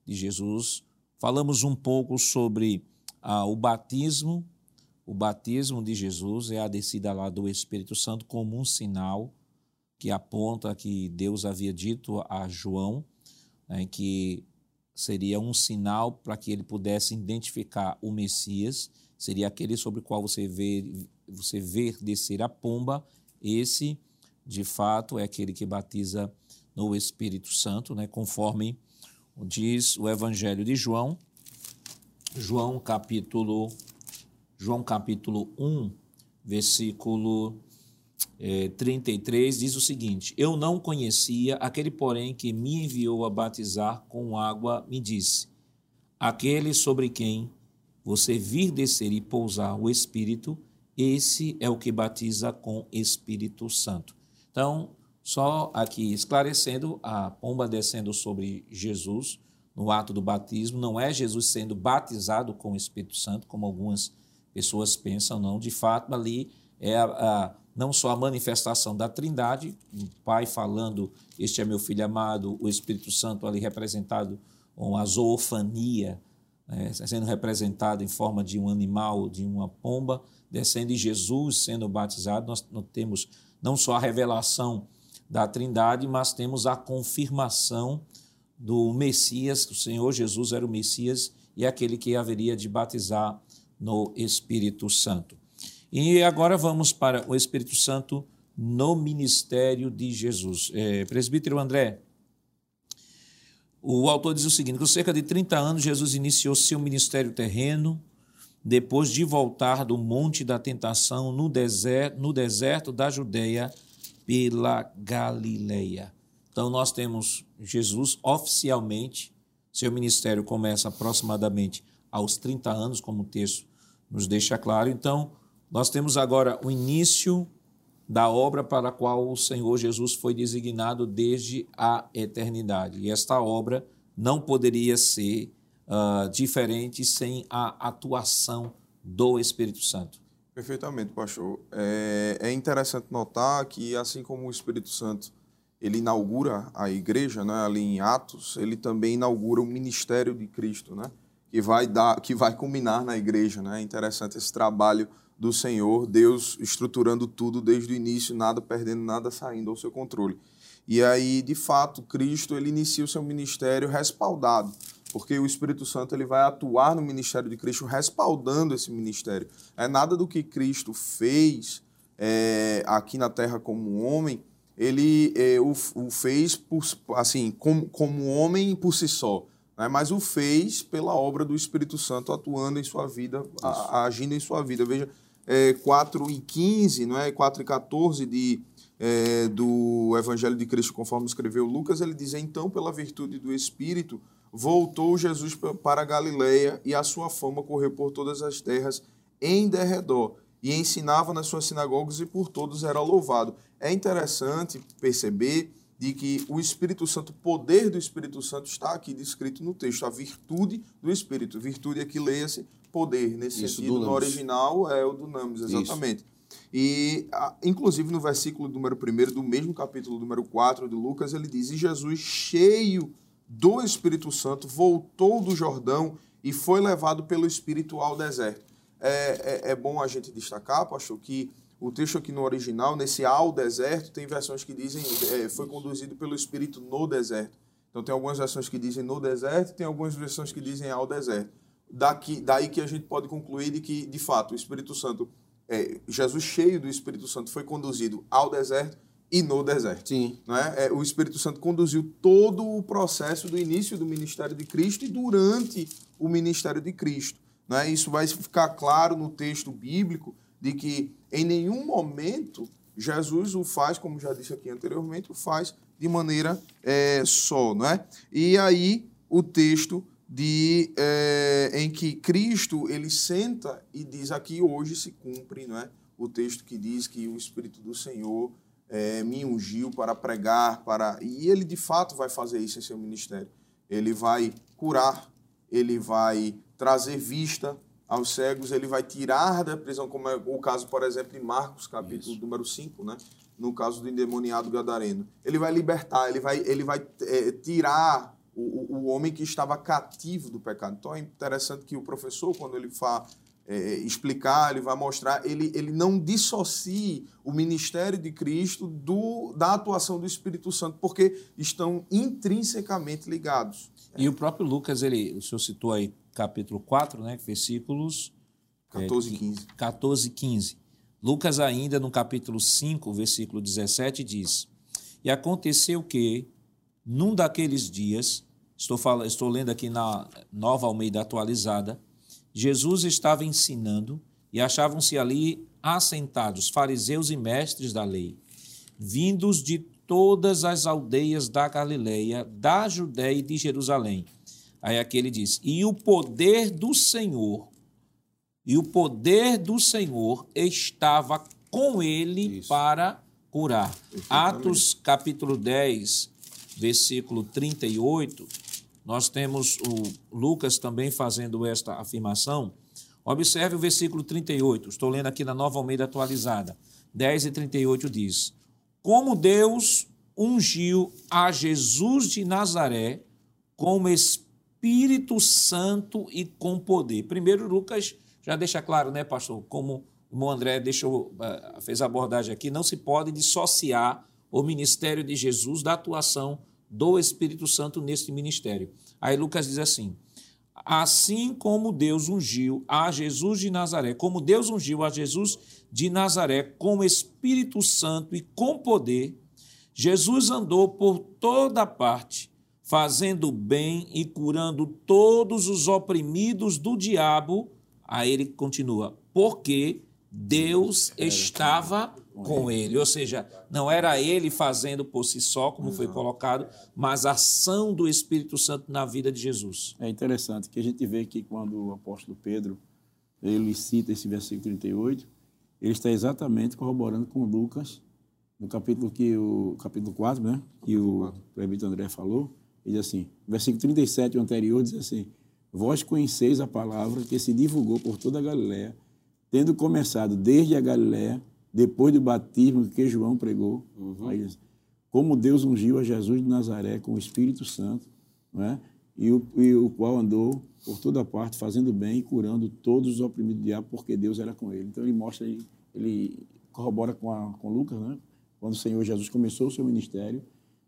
de Jesus. Falamos um pouco sobre ah, o batismo, o batismo de Jesus é a descida lá do Espírito Santo como um sinal que aponta que Deus havia dito a João né, que seria um sinal para que ele pudesse identificar o Messias, seria aquele sobre o qual você vê, você vê descer a pomba, esse de fato, é aquele que batiza no Espírito Santo, né? conforme diz o Evangelho de João, João capítulo, João capítulo 1, versículo é, 33, diz o seguinte: Eu não conhecia, aquele, porém, que me enviou a batizar com água, me disse: Aquele sobre quem você vir descer e pousar o Espírito, esse é o que batiza com Espírito Santo. Então, só aqui esclarecendo, a pomba descendo sobre Jesus no ato do batismo, não é Jesus sendo batizado com o Espírito Santo, como algumas pessoas pensam, não. De fato, ali é a, a, não só a manifestação da Trindade, o Pai falando, este é meu filho amado, o Espírito Santo ali representado com a zoofania, né, sendo representado em forma de um animal, de uma pomba, descendo e Jesus sendo batizado, nós, temos não só a revelação da Trindade, mas temos a confirmação do Messias, que o Senhor Jesus era o Messias e aquele que haveria de batizar no Espírito Santo. E agora vamos para o Espírito Santo no ministério de Jesus. É, presbítero André, o autor diz o seguinte: com cerca de 30 anos, Jesus iniciou seu ministério terreno, depois de voltar do Monte da Tentação no deserto, no deserto da Judéia pela Galileia. Então nós temos Jesus oficialmente, seu ministério começa aproximadamente aos 30 anos, como o texto nos deixa claro. Então, nós temos agora o início da obra para a qual o Senhor Jesus foi designado desde a eternidade. E esta obra não poderia ser uh, diferente sem a atuação do Espírito Santo. Perfeitamente, pastor. É, é, interessante notar que, assim como o Espírito Santo ele inaugura a igreja, né, ali em Atos, ele também inaugura o ministério de Cristo, né, que vai dar, que vai culminar na igreja, né. É interessante esse trabalho do Senhor, Deus estruturando tudo desde o início, nada perdendo, nada saindo ao seu controle. E aí, de fato, Cristo ele inicia o seu ministério respaldado porque o Espírito Santo ele vai atuar no ministério de Cristo, respaldando esse ministério. É nada do que Cristo fez é, aqui na Terra como homem, ele é, o, o, fez por, assim como, como homem por si só, né? mas o fez pela obra do Espírito Santo atuando em sua vida, a, agindo em sua vida. Veja, é, 4 e 15, não é? 4 e 14 de, é, do Evangelho de Cristo, conforme escreveu Lucas, ele diz: Então, pela virtude do Espírito, voltou Jesus para a Galiléia e a sua fama correu por todas as terras em derredor e ensinava nas suas sinagogas e por todos era louvado. É interessante perceber de que o Espírito Santo, o poder do Espírito Santo está aqui descrito no texto, a virtude do Espírito. Virtude aqui leia-se poder, nesse Isso, sentido, no original é o dunamis, exatamente. Isso. E, inclusive, no versículo número 1 do mesmo capítulo número 4 de Lucas, ele diz: E Jesus, cheio do Espírito Santo, voltou do Jordão e foi levado pelo Espírito ao deserto. É, é, é, bom a gente destacar, pastor, que o texto aqui no original, nesse ao deserto, tem versões que dizem é, foi conduzido pelo Espírito no deserto. Então tem algumas versões que dizem no deserto, tem algumas versões que dizem ao deserto. Daqui, daí que a gente pode concluir de que, de fato, o Espírito Santo, é, Jesus cheio do Espírito Santo foi conduzido ao deserto e no deserto. Sim. Né? É, o Espírito Santo conduziu todo o processo do início do ministério de Cristo e durante o ministério de Cristo. Né? Isso vai ficar claro no texto bíblico de que em nenhum momento Jesus o faz, como já disse aqui anteriormente, o faz de maneira é, só. Né? E aí o texto de, é, em que Cristo ele senta e diz aqui hoje se cumpre, não é? O texto que diz que o Espírito do Senhor é, me ungiu para pregar, para e ele de fato vai fazer isso em seu ministério. Ele vai curar, ele vai trazer vista aos cegos, ele vai tirar da prisão, como é o caso, por exemplo, em Marcos, capítulo isso. número 5, né? no caso do endemoniado gadareno. Ele vai libertar, ele vai, ele vai é, tirar o, o homem que estava cativo do pecado. Então é interessante que o professor, quando ele fala é, explicar, ele vai mostrar, ele, ele não dissocie o ministério de Cristo do, da atuação do Espírito Santo, porque estão intrinsecamente ligados. E o próprio Lucas, ele, o senhor citou aí capítulo 4, né, versículos 14 e 15. 14 e 15. Lucas, ainda no capítulo 5, versículo 17, diz: E aconteceu que, num daqueles dias, estou, falando, estou lendo aqui na nova Almeida atualizada, Jesus estava ensinando e achavam-se ali assentados fariseus e mestres da lei, vindos de todas as aldeias da Galileia, da Judéia e de Jerusalém. Aí aqui ele diz: E o poder do Senhor, e o poder do Senhor estava com ele Isso. para curar. Atos capítulo 10, versículo 38, nós temos o Lucas também fazendo esta afirmação. Observe o versículo 38, estou lendo aqui na Nova Almeida atualizada. 10 e 38 diz: Como Deus ungiu a Jesus de Nazaré com Espírito Santo e com poder. Primeiro, Lucas já deixa claro, né, pastor, como o André deixou, eh, fez a abordagem aqui, não se pode dissociar o ministério de Jesus da atuação do Espírito Santo neste ministério. Aí Lucas diz assim: assim como Deus ungiu a Jesus de Nazaré, como Deus ungiu a Jesus de Nazaré com Espírito Santo e com poder, Jesus andou por toda parte, fazendo bem e curando todos os oprimidos do diabo. Aí ele continua, porque Deus estava com ele. Ou seja, não era ele fazendo por si só, como foi colocado, mas a ação do Espírito Santo na vida de Jesus. É interessante que a gente vê que quando o apóstolo Pedro ele cita esse versículo 38, ele está exatamente corroborando com Lucas, no capítulo que o capítulo 4, né, que o presbítero André falou, ele diz assim, versículo 37 o anterior diz assim: Vós conheceis a palavra que se divulgou por toda a Galiléia, tendo começado desde a Galiléia depois do batismo que João pregou, uhum. aí, como Deus ungiu a Jesus de Nazaré com o Espírito Santo, né? e, o, e o qual andou por toda parte fazendo bem e curando todos os oprimidos do diabo, porque Deus era com ele. Então ele mostra, ele, ele corrobora com, a, com Lucas, né? quando o Senhor Jesus começou o seu ministério,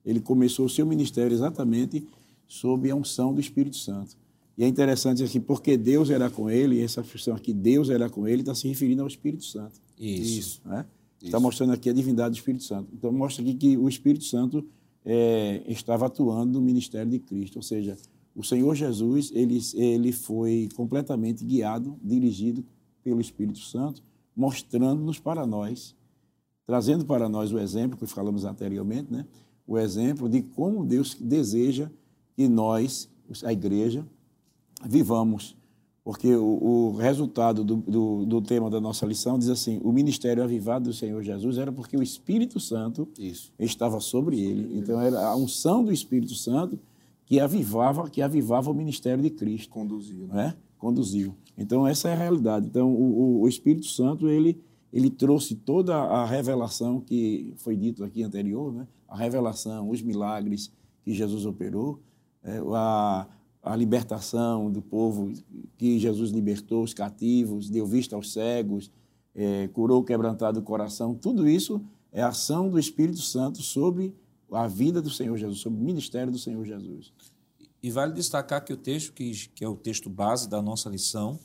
ele começou o seu ministério exatamente sob a unção do Espírito Santo. E é interessante aqui, porque Deus era com ele, e essa expressão aqui, Deus era com ele, está se referindo ao Espírito Santo. Isso. Isso né? Está mostrando aqui a divindade do Espírito Santo. Então, mostra aqui que o Espírito Santo é, estava atuando no ministério de Cristo. Ou seja, o Senhor Jesus, ele, ele foi completamente guiado, dirigido pelo Espírito Santo, mostrando-nos para nós, trazendo para nós o exemplo que falamos anteriormente, né? o exemplo de como Deus deseja que nós, a igreja, vivamos. Porque o, o resultado do, do, do, tema da nossa lição diz assim: o ministério avivado do Senhor Jesus era porque o Espírito Santo Isso. estava sobre ele. Então era a unção do Espírito Santo que avivava, que avivava o ministério de Cristo. Conduziu. Né? Conduziu. Então essa é a realidade. Então o, o Espírito Santo ele ele trouxe toda a revelação que foi dito aqui anterior, né? a revelação, os milagres que Jesus operou, é, a, a libertação do povo, que Jesus libertou os cativos, deu vista aos cegos, é, curou o quebrantado coração, tudo isso é ação do Espírito Santo sobre a vida do Senhor Jesus, sobre o ministério do Senhor Jesus. E vale destacar que o texto, que, que é o texto base da nossa lição,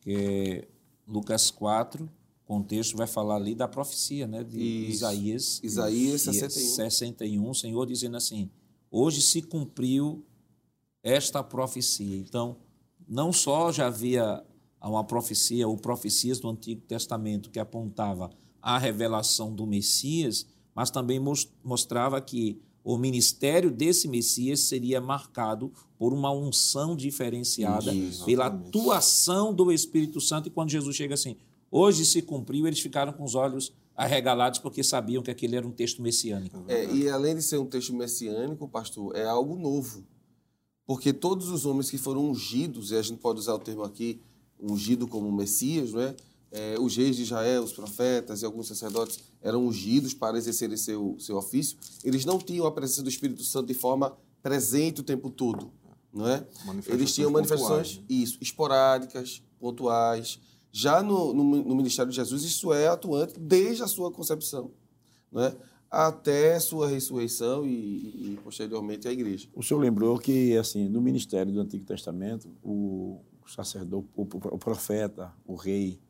que é Lucas 4, o contexto vai falar ali da profecia, né, de Isso. Isaías. Isaías 61. 61, o Senhor dizendo assim: Hoje se cumpriu esta profecia. Então, não só já havia uma profecia ou profecias do Antigo Testamento que apontava a revelação do Messias, mas também mostrava que o ministério desse Messias seria marcado por uma unção diferenciada, Isso, pela atuação do Espírito Santo. E quando Jesus chega assim, hoje se cumpriu, eles ficaram com os olhos arregalados porque sabiam que aquele era um texto messiânico. É, e além de ser um texto messiânico, pastor, é algo novo. Porque todos os homens que foram ungidos, e a gente pode usar o termo aqui, ungido como Messias, não é? é os reis de Israel, os profetas e alguns sacerdotes eram ungidos para exercerem seu, seu ofício, eles não tinham a presença do Espírito Santo de forma presente o tempo todo, não é? Eles tinham manifestações, pontuais, né? isso, esporádicas, pontuais. Já no, no, no ministério de Jesus, isso é atuante desde a sua concepção, não é? Até sua ressurreição e, e, posteriormente a igreja. O senhor lembrou que assim no ministério do Antigo Testamento o sacerdote, o, o profeta, o rei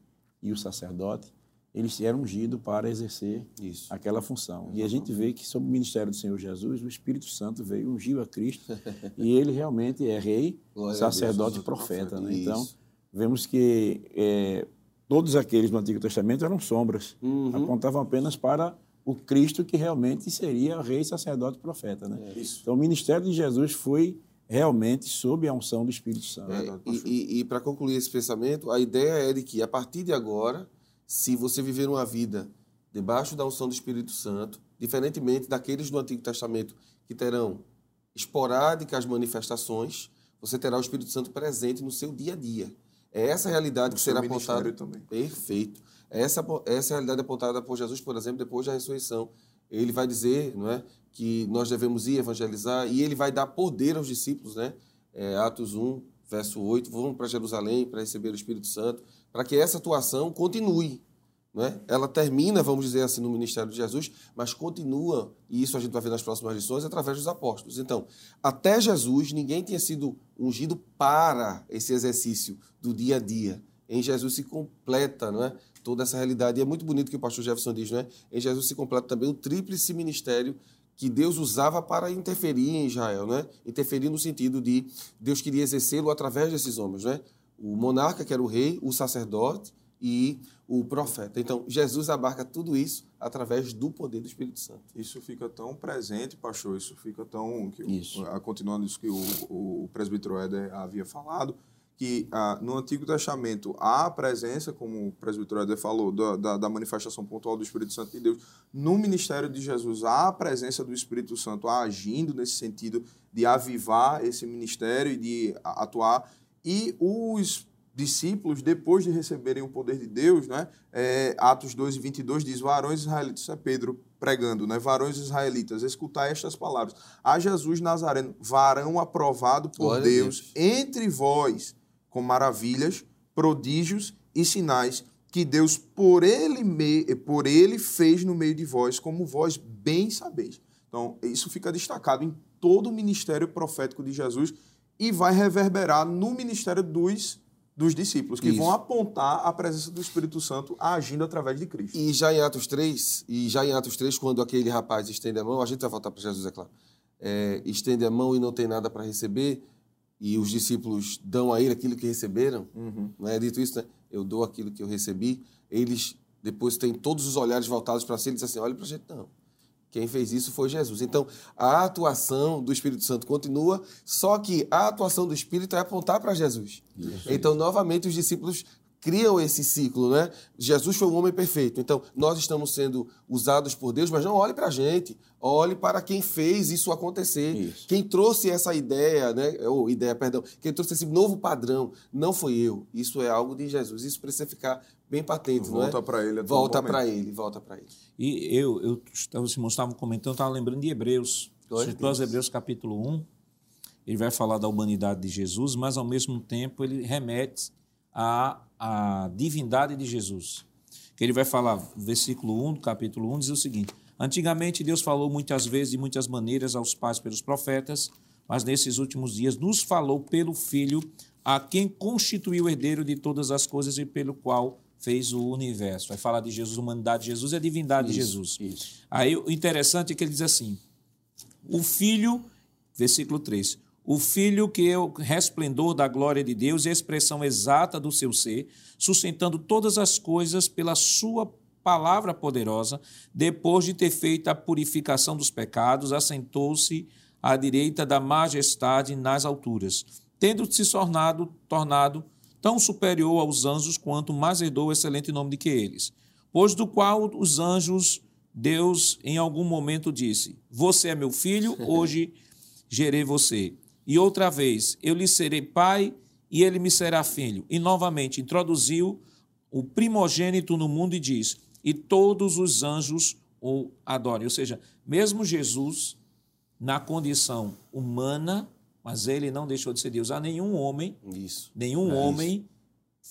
e o sacerdote eles eram ungidos para exercer Isso. aquela função. E a gente vê que sob o ministério do Senhor Jesus, o Espírito Santo veio ungiu a Cristo e ele realmente é rei, Glória sacerdote e Deus, profeta. profeta. Né? Então, vemos que é, todos aqueles do Antigo Testamento eram sombras, Uhum. apontavam apenas para o Cristo que realmente seria rei, sacerdote e profeta. Né? É, Isso. Então, o ministério de Jesus foi realmente sob a unção do Espírito Santo. É, e pastor. e, para concluir esse pensamento, a ideia é de que, a partir de agora, se você viver uma vida debaixo da unção do Espírito Santo, diferentemente daqueles do Antigo Testamento que terão esporádicas manifestações, você terá o Espírito Santo presente no seu dia a dia. É essa realidade No que será apontada. também. Perfeito. Essa, essa é realidade apontada por Jesus, por exemplo, depois da ressurreição. Ele vai dizer não é, que nós devemos ir evangelizar e ele vai dar poder aos discípulos, né? É, Atos 1, verso 8, vão para Jerusalém para receber o Espírito Santo, para que essa atuação continue. Né? Ela termina, vamos dizer assim, no ministério de Jesus, mas continua, e isso a gente vai ver nas próximas lições, através dos apóstolos. Então, até Jesus, ninguém tinha sido ungido para esse exercício do dia a dia. Em Jesus se completa não é? Toda essa realidade. E é muito bonito que o pastor Jefferson diz, não é? Em Jesus se completa também o tríplice ministério que Deus usava para interferir em Israel, né? Interferir no sentido de Deus queria exercê-lo através desses homens, né? O monarca, que era o rei, o sacerdote e o profeta. Então, Jesus abarca tudo isso através do poder do Espírito Santo. Isso fica tão presente, pastor, isso fica tão. Que, Isso. continuando isso que o, o, o presbítero Éder havia falado, que ah, no Antigo Testamento há a presença, como o presbítero Éder falou, da, da, da manifestação pontual do Espírito Santo de Deus. No ministério de Jesus há a presença do Espírito Santo agindo nesse sentido de avivar esse ministério e de atuar. E os discípulos, depois de receberem o poder de Deus, né, é, Atos 2 e 22 diz, varões israelitas, isso é Pedro pregando, né, varões israelitas, escutai estas palavras, a Jesus Nazareno, varão aprovado por Glória Deus, Deus. entre vós, com maravilhas, prodígios e sinais que Deus por ele, me, por ele fez no meio de vós, como vós bem sabeis. Então, isso fica destacado em todo o ministério profético de Jesus e vai reverberar no ministério dos, dos discípulos, que Isso. vão apontar a presença do Espírito Santo agindo através de Cristo. E já em Atos 3, e já em Atos 3, quando aquele rapaz estende a mão, a gente vai voltar para Jesus, é claro, é, estende a mão e não tem nada para receber, e os discípulos dão a ele aquilo que receberam, não é dito isso, né? Eu dou aquilo que eu recebi, eles depois têm todos os olhares voltados para si e dizem assim, olha para a gente não. Quem fez isso foi Jesus. Então, a atuação do Espírito Santo continua, só que a atuação do Espírito é apontar para Jesus. Então, novamente, os discípulos criam esse ciclo, né? Jesus foi um homem perfeito. Então, nós estamos sendo usados por Deus, mas não olhe para a gente, olhe para quem fez isso acontecer. Isso. Quem trouxe essa ideia, né? Ou ideia, perdão, quem trouxe esse novo padrão, não foi eu. Isso é algo de Jesus. Isso precisa ficar bem patente, é? Volta para ele a Volta para ele, volta para ele. E eu, eu estava, os irmãos estavam comentando, eu estava lembrando de Hebreus. Glória a Se tu. Hebreus capítulo 1, ele vai falar da humanidade de Jesus, mas ao mesmo tempo ele remete à, à divindade de Jesus. Que ele vai falar, versículo 1 do capítulo 1, diz o seguinte: Antigamente Deus falou muitas vezes e muitas maneiras aos pais pelos profetas, mas nesses últimos dias nos falou pelo Filho, a quem constituiu o herdeiro de todas as coisas e pelo qual fez o universo. Vai falar de Jesus, humanidade de Jesus e a divindade de Jesus. Isso. Aí o interessante é que ele diz assim: o filho, versículo 3, o filho que é o resplendor da glória de Deus e a expressão exata do seu ser, sustentando todas as coisas pela sua palavra poderosa, depois de ter feito a purificação dos pecados, assentou-se à direita da majestade nas alturas, tendo-se tornado, tornado tão superior aos anjos quanto mais herdou o excelente nome de que eles. Pois do qual os anjos, Deus em algum momento disse: Você é meu filho, hoje gerei você. E outra vez, eu lhe serei pai e ele me será filho. E novamente introduziu o primogênito no mundo e diz: E todos os anjos o adorem. Ou seja, mesmo Jesus, na condição humana, mas ele não deixou de ser Deus. Há nenhum homem Isso. Nenhum É homem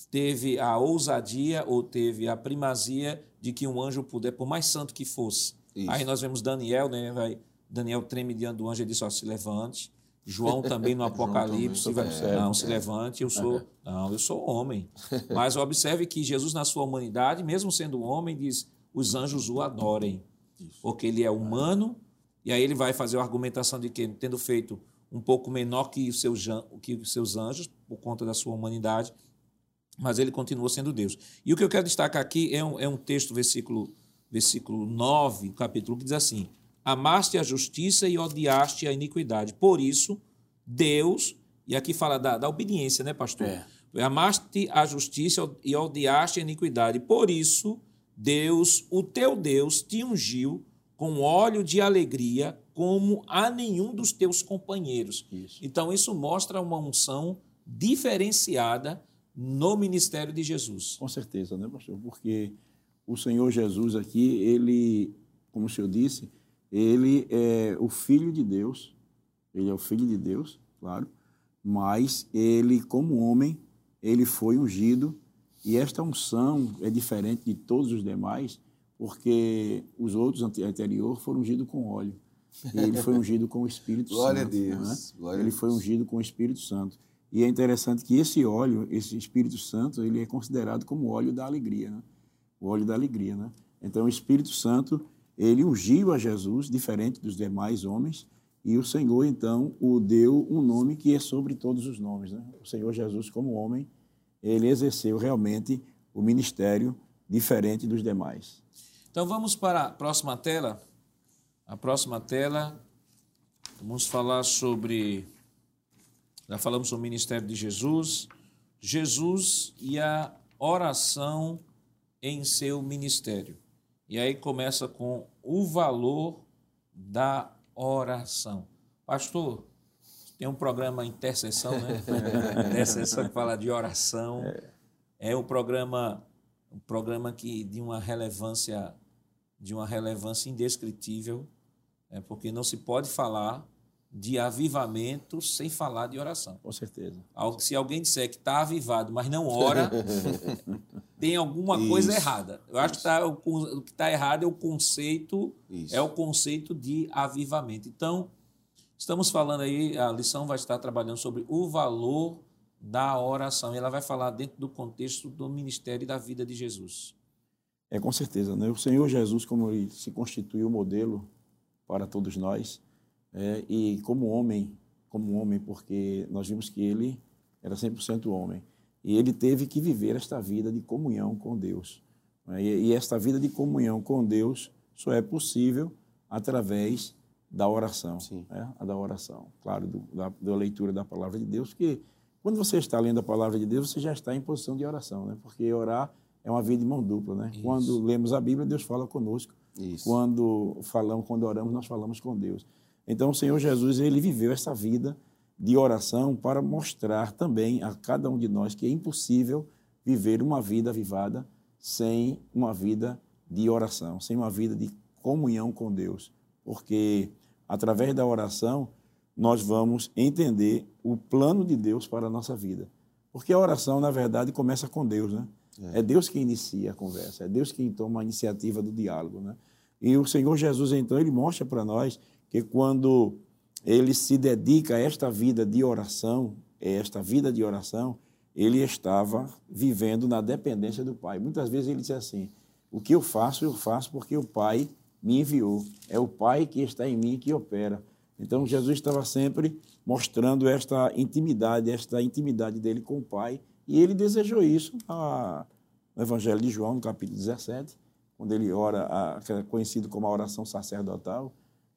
teve a ousadia ou teve a primazia de que um anjo puder, por mais santo que fosse. Isso. Aí nós vemos Daniel, né? Vai, Daniel treme diante do anjo e disse: ó, se levante. João também no Apocalipse, também. vai, não se levante, eu sou, não, eu sou homem. Mas observe que Jesus na sua humanidade, mesmo sendo homem, diz: os anjos o adorem, porque ele é humano. E aí ele vai fazer a argumentação de que tendo feito um pouco menor que os seus, que os seus anjos por conta da sua humanidade, mas ele continua sendo Deus. E o que eu quero destacar aqui é um, é um texto, versículo, versículo 9, capítulo, que diz assim: Amaste a justiça e odiaste a iniquidade. Por isso, Deus, e aqui fala da, da obediência, né, pastor? É. Amaste a justiça e odiaste a iniquidade. Por isso, Deus, o teu Deus, te ungiu com óleo de alegria como a nenhum dos teus companheiros. Isso. Então, isso mostra uma unção diferenciada no ministério de Jesus. Com certeza, né, pastor? Porque o Senhor Jesus aqui, ele, como o senhor disse, ele é o Filho de Deus, ele é o Filho de Deus, claro, mas ele, como homem, ele foi ungido, e esta unção é diferente de todos os demais, porque os outros anterior foram ungidos com óleo. E ele foi ungido com o Espírito Glória Santo. Glória a Deus. Né? Glória ele foi ungido com o Espírito Santo. E é interessante que esse óleo, esse Espírito Santo, ele é considerado como óleo da alegria, né? O óleo da alegria, né? Então, o Espírito Santo, ele ungiu a Jesus, diferente dos demais homens, e o Senhor, então, o deu um nome que é sobre todos os nomes, né? O Senhor Jesus, como homem, ele exerceu realmente o ministério diferente dos demais. Então, vamos para a próxima tela. A próxima tela, vamos falar sobre. Já falamos sobre o ministério de Jesus, Jesus e a oração em seu ministério. E aí começa com o valor da oração. Pastor, tem um programa Intercessão, né? Intercessão que fala de oração. É um programa, um programa que de uma relevância de uma relevância indescritível é porque não se pode falar de avivamento sem falar de oração. Com certeza. Se alguém disser que está avivado, mas não ora, tem alguma Isso. coisa errada. Eu acho Isso. que tá, o que está errado é o conceito, Isso. é o conceito de avivamento. Então, estamos falando aí, a lição vai estar trabalhando sobre o valor da oração. Ela vai falar dentro do contexto do ministério e da vida de Jesus. É, com certeza. Né? O Senhor Jesus, como ele se constituiu o modelo para todos nós. É, e como homem, como homem, porque nós vimos que ele era 100% homem. E ele teve que viver esta vida de comunhão com Deus. Né? E, esta vida de comunhão com Deus só é possível através da oração. Né? A da oração, claro, do, da, da, leitura da palavra de Deus, porque quando você está lendo a palavra de Deus, você já está em posição de oração, né? porque orar é uma vida de mão dupla. Né? Quando lemos a Bíblia, Deus fala conosco isso. Quando falamos, quando oramos, nós falamos com Deus. Então, o Senhor Jesus, ele viveu essa vida de oração para mostrar também a cada um de nós que é impossível viver uma vida avivada sem uma vida de oração, sem uma vida de comunhão com Deus. Porque através da oração nós vamos entender o plano de Deus para a nossa vida. Porque a oração, na verdade, começa com Deus, né? É. é Deus quem inicia a conversa, é Deus quem toma a iniciativa do diálogo. Né? E o Senhor Jesus, então, ele mostra para nós que quando ele se dedica a esta vida de oração, esta vida de oração, ele estava vivendo na dependência do Pai. Muitas vezes ele diz assim: o que eu faço, eu faço porque o Pai me enviou. É o Pai que está em mim que opera. Então Jesus estava sempre mostrando esta intimidade, esta intimidade dele com o Pai e ele desejou isso no Evangelho de João, no capítulo 17, quando ele ora, a, é conhecido como a oração sacerdotal,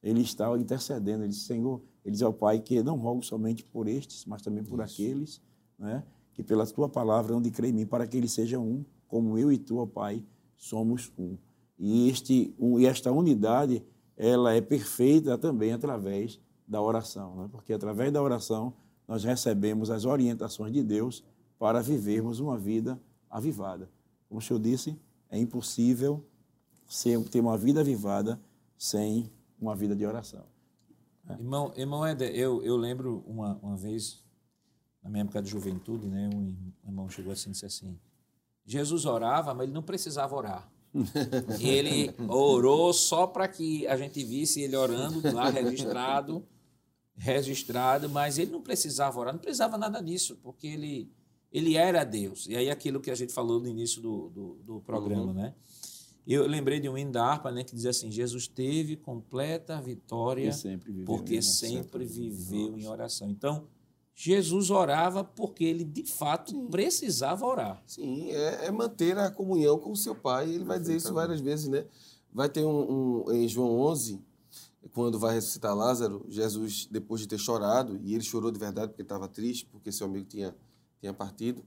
ele está intercedendo. Ele diz, Senhor, ele diz ao Pai que não rogo somente por estes, mas também por isso. aqueles, né, que pela tua palavra hão de crer em mim, para que eles sejam um, como eu e tu, ó Pai, somos um. E, este, um, e esta unidade, ela é perfeita também através da oração, né? porque através da oração nós recebemos as orientações de Deus para vivermos uma vida avivada. Como o senhor disse, é impossível ser, ter uma vida avivada sem uma vida de oração. É. Irmão, irmão Éder, eu, eu lembro uma, uma vez, na minha época de juventude, né, um irmão chegou assim e disse assim, Jesus orava, mas ele não precisava orar. e ele orou só para que a gente visse ele orando lá registrado registrado, mas ele não precisava orar, não precisava nada disso, porque ele, ele era Deus. E aí aquilo que a gente falou no início do, do, do programa, uhum. né? Eu lembrei de um hino da harpa, né, que diz assim: Jesus teve completa vitória sempre porque sempre viveu em oração. Então, Jesus orava porque ele de fato Sim. precisava orar. Sim, é, é, manter a comunhão com o seu pai. Ele vai dizer isso várias vezes, né? Vai ter um, um, em João 11, quando vai ressuscitar Lázaro, Jesus, depois de ter chorado, e ele chorou de verdade porque estava triste, porque seu amigo tinha, tinha partido,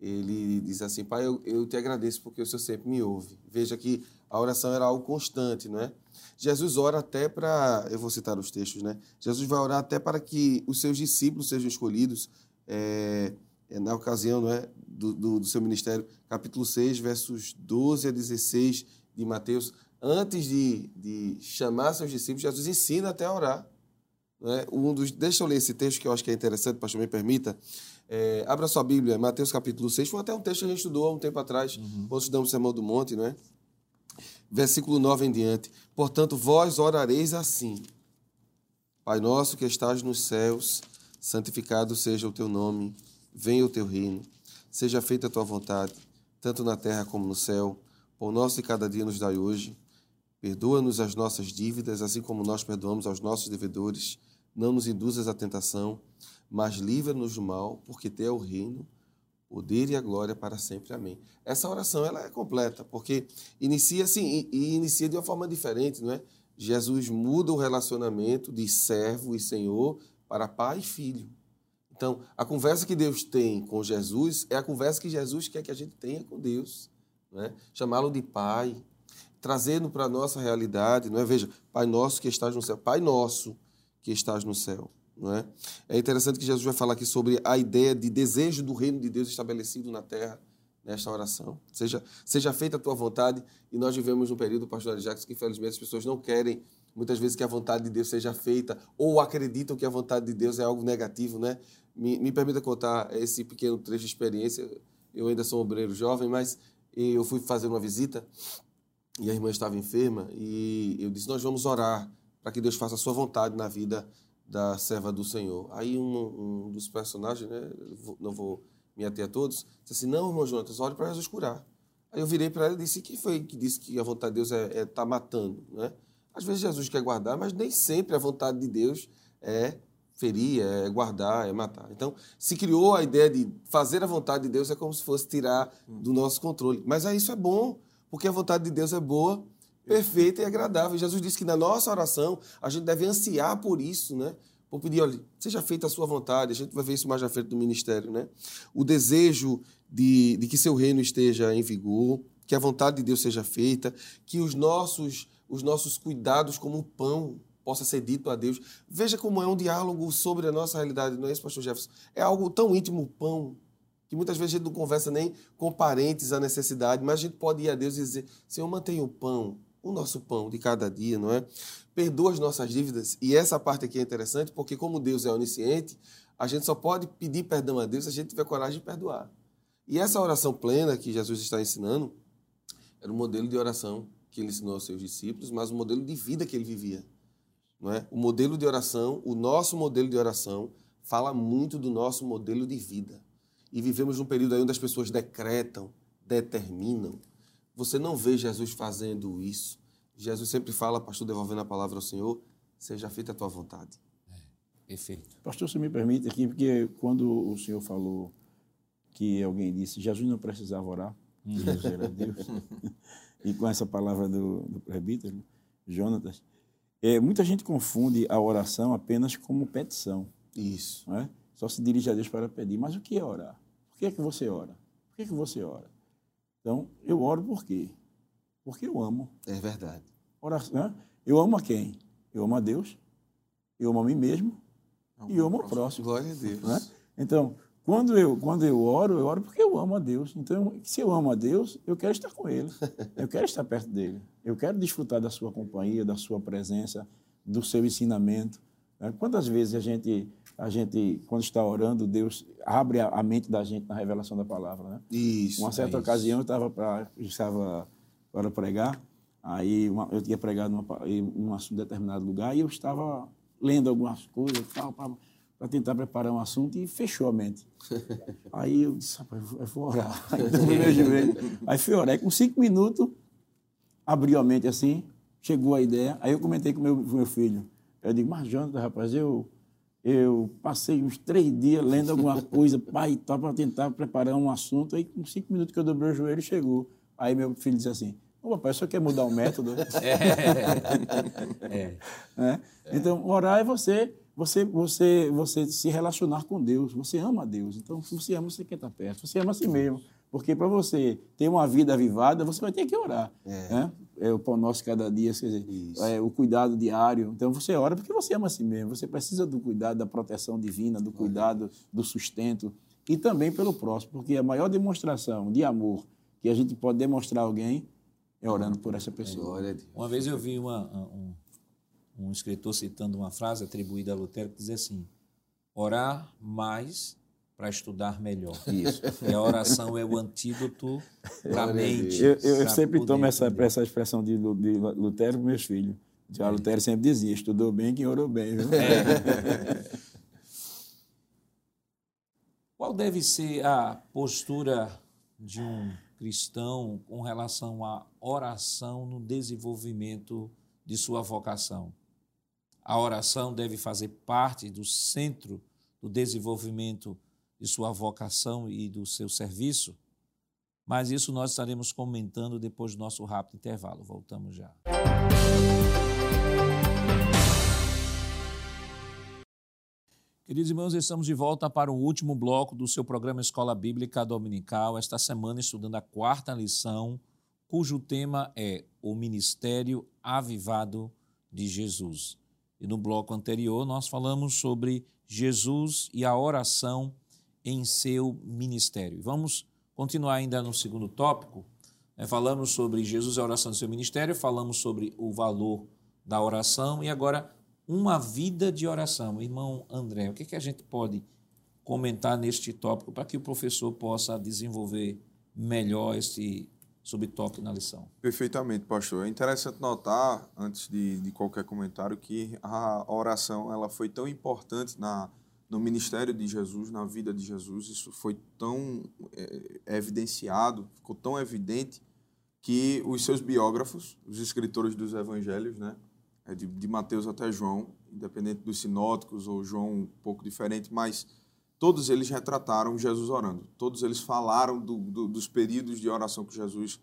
ele diz assim: Pai, eu, eu te agradeço porque o Senhor sempre me ouve. Veja que a oração era algo constante, não é? Jesus ora até para. Eu vou citar os textos, né? Jesus vai orar até para que os seus discípulos sejam escolhidos. É, na ocasião não é, do, do, do, seu ministério, capítulo 6, versos 12 a 16 de Mateus. Antes de, de chamar seus discípulos, Jesus ensina até a orar. É? Um dos, deixa eu ler esse texto que eu acho que é interessante, pastor, me permita. É, abra sua Bíblia, Mateus capítulo 6. Foi até um texto que a gente estudou há um tempo atrás, uhum. quando estudamos o Sermão do Monte, não é? Versículo 9 em diante. Portanto, vós orareis assim: Pai nosso que estás nos céus, santificado seja o teu nome, venha o teu reino, seja feita a tua vontade, tanto na terra como no céu. Pão nosso de cada dia nos dai hoje. Perdoa-nos as nossas dívidas, assim como nós perdoamos aos nossos devedores. Não nos induzas à tentação mas livra-nos do mal, porque teu é o reino, o poder e a glória para sempre. Amém. Essa oração ela é completa, porque inicia assim, e inicia de uma forma diferente, não é? Jesus muda o relacionamento de servo e senhor para pai e filho. Então, a conversa que Deus tem com Jesus é a conversa que Jesus quer que a gente tenha com Deus. É? Chamá-lo de pai, trazendo para a nossa realidade, não é? Veja, Pai nosso que estás no céu, Pai nosso que estás no céu. Não é? é interessante que Jesus vai falar aqui sobre a ideia de desejo do reino de Deus estabelecido na terra nesta oração. Seja, seja feita a tua vontade. E nós vivemos um período, pastor Jacques, que infelizmente as pessoas não querem muitas vezes que a vontade de Deus seja feita ou acreditam que a vontade de Deus é algo negativo, né? Me, me permita contar esse pequeno trecho de experiência. Eu ainda sou um obreiro jovem, mas eu fui fazer uma visita e a irmã estava enferma e eu disse: Nós vamos orar para que Deus faça a sua vontade na vida da serva do Senhor. Aí um, um dos personagens, né, não vou me ater a todos, disse assim, não, irmão Jonas, ore para Jesus curar. Aí eu virei para ela e disse, quem foi que disse que a vontade de Deus é estar é tá matando? Né? Às vezes Jesus quer guardar, mas nem sempre a vontade de Deus é ferir, é guardar, é matar. Então, se criou a ideia de fazer a vontade de Deus é como se fosse tirar do nosso controle. Mas aí isso é bom, porque a vontade de Deus é boa perfeita e agradável. Jesus disse que na nossa oração a gente deve ansiar por isso, né? Por pedir, olha, seja feita a sua vontade. A gente vai ver isso mais à frente do ministério, né? O desejo de, de que seu reino esteja em vigor, que a vontade de Deus seja feita, que os nossos, os nossos cuidados como pão possa ser dito a Deus. Veja como é um diálogo sobre a nossa realidade, não é isso, pastor Jefferson? É algo tão íntimo, o pão, que muitas vezes a gente não conversa nem com parentes a necessidade, mas a gente pode ir a Deus e dizer, Senhor, mantenha o pão, o nosso pão de cada dia, não é? Perdoa as nossas dívidas. E essa parte aqui é interessante, porque como Deus é onisciente, a gente só pode pedir perdão a Deus se a gente tiver coragem de perdoar. E essa oração plena que Jesus está ensinando era um modelo de oração que ele ensinou aos seus discípulos, mas um modelo de vida que ele vivia. Não é? O modelo de oração, o nosso modelo de oração, fala muito do nosso modelo de vida. E vivemos num período aí onde as pessoas decretam, determinam, você não vê Jesus fazendo isso. Jesus sempre fala, pastor, devolvendo a palavra ao Senhor, seja feita a tua vontade. É, perfeito. Pastor, se me permite aqui, porque quando o Senhor falou que alguém disse, Jesus não precisava orar, hum. Jesus era Deus, e com essa palavra do, do presbítero, Jonatas, é, muita gente confunde a oração apenas como petição. Isso. É? Só se dirige a Deus para pedir. Mas o que é orar? Por que é que você ora? Por que, é que você ora? Então, eu oro por quê? Porque eu amo. É verdade. Oração, né? Eu amo a quem? Eu amo a Deus, eu amo a mim mesmo Não, e eu amo o próximo. Glória a Deus. Né? Então, quando eu, quando eu oro, eu oro porque eu amo a Deus. Então, se eu amo a Deus, eu quero estar com Ele. Eu quero estar perto dele. Eu quero desfrutar da sua companhia, da sua presença, do seu ensinamento. Né? Quantas vezes a gente a gente, quando está orando, Deus abre a, mente da gente na revelação da palavra, né? Isso. Uma certa é ocasião eu estava para estava para pregar, aí uma, eu tinha pregado em um determinado lugar e eu estava lendo algumas coisas tal, para tentar preparar um assunto e fechou a mente. Aí eu disse, rapaz, eu vou orar. Aí, meu joelho. Aí fui orar. Aí, com cinco minutos, abriu a mente assim, chegou a ideia. Aí eu comentei com meu, meu filho. Eu digo, mas Jonathan, rapaz, eu, eu passei uns três dias lendo alguma coisa, pai e tal, para tentar preparar um assunto. Aí, com cinco minutos que eu dobrei o joelho, chegou. Aí meu filho disse assim, Ô, papai, só quer mudar o método? É. é. Então, orar é você, você, você, você se relacionar com Deus. Você ama Deus. Então, se você ama, você quer estar perto. Você ama a si mesmo. Porque para você ter uma vida avivada, você vai ter que orar. É, né? É o pão nosso cada dia, quer dizer, é o cuidado diário. Então você ora porque você ama a si mesmo. Você precisa do cuidado, da proteção divina, do cuidado, do sustento. E também pelo próximo, porque a maior demonstração de amor que a gente pode demonstrar a alguém é orando por essa pessoa. Uma vez eu vi uma, um, um escritor citando uma frase atribuída a Lutero que dizia assim: orar mais para estudar melhor. Isso. E a oração é o antídoto para a mente. Eu, eu sempre tomo essa, essa expressão de, de Lutero para meus filhos. Já Lutero sempre dizia: estudou bem quem orou bem. Viu? É. Qual deve ser a postura de um cristão com relação à oração no desenvolvimento de sua vocação. A oração deve fazer parte do centro do desenvolvimento de sua vocação e do seu serviço, mas isso nós estaremos comentando depois do nosso rápido intervalo. Voltamos já. Queridos irmãos, estamos de volta para o último bloco do seu programa Escola Bíblica Dominical, esta semana estudando a quarta lição, cujo tema é o Ministério Avivado de Jesus. E no bloco anterior nós falamos sobre Jesus e a oração em seu ministério. Vamos continuar ainda no segundo tópico. Né? Falamos sobre Jesus e a oração em seu ministério, falamos sobre o valor da oração e agora uma vida de oração. Irmão André, o que, que a gente pode comentar neste tópico para que o professor possa desenvolver melhor esse subtópico na lição? Perfeitamente, pastor. É interessante notar, antes de, de qualquer comentário, que a oração ela foi tão importante na, no ministério de Jesus, na vida de Jesus. Isso foi tão é, evidenciado, ficou tão evidente que os seus biógrafos, os escritores dos evangelhos, né, é de, de Mateus até João, independente dos sinóticos ou João um pouco diferente, mas todos eles retrataram Jesus orando. Todos eles falaram do, do, dos períodos de oração que Jesus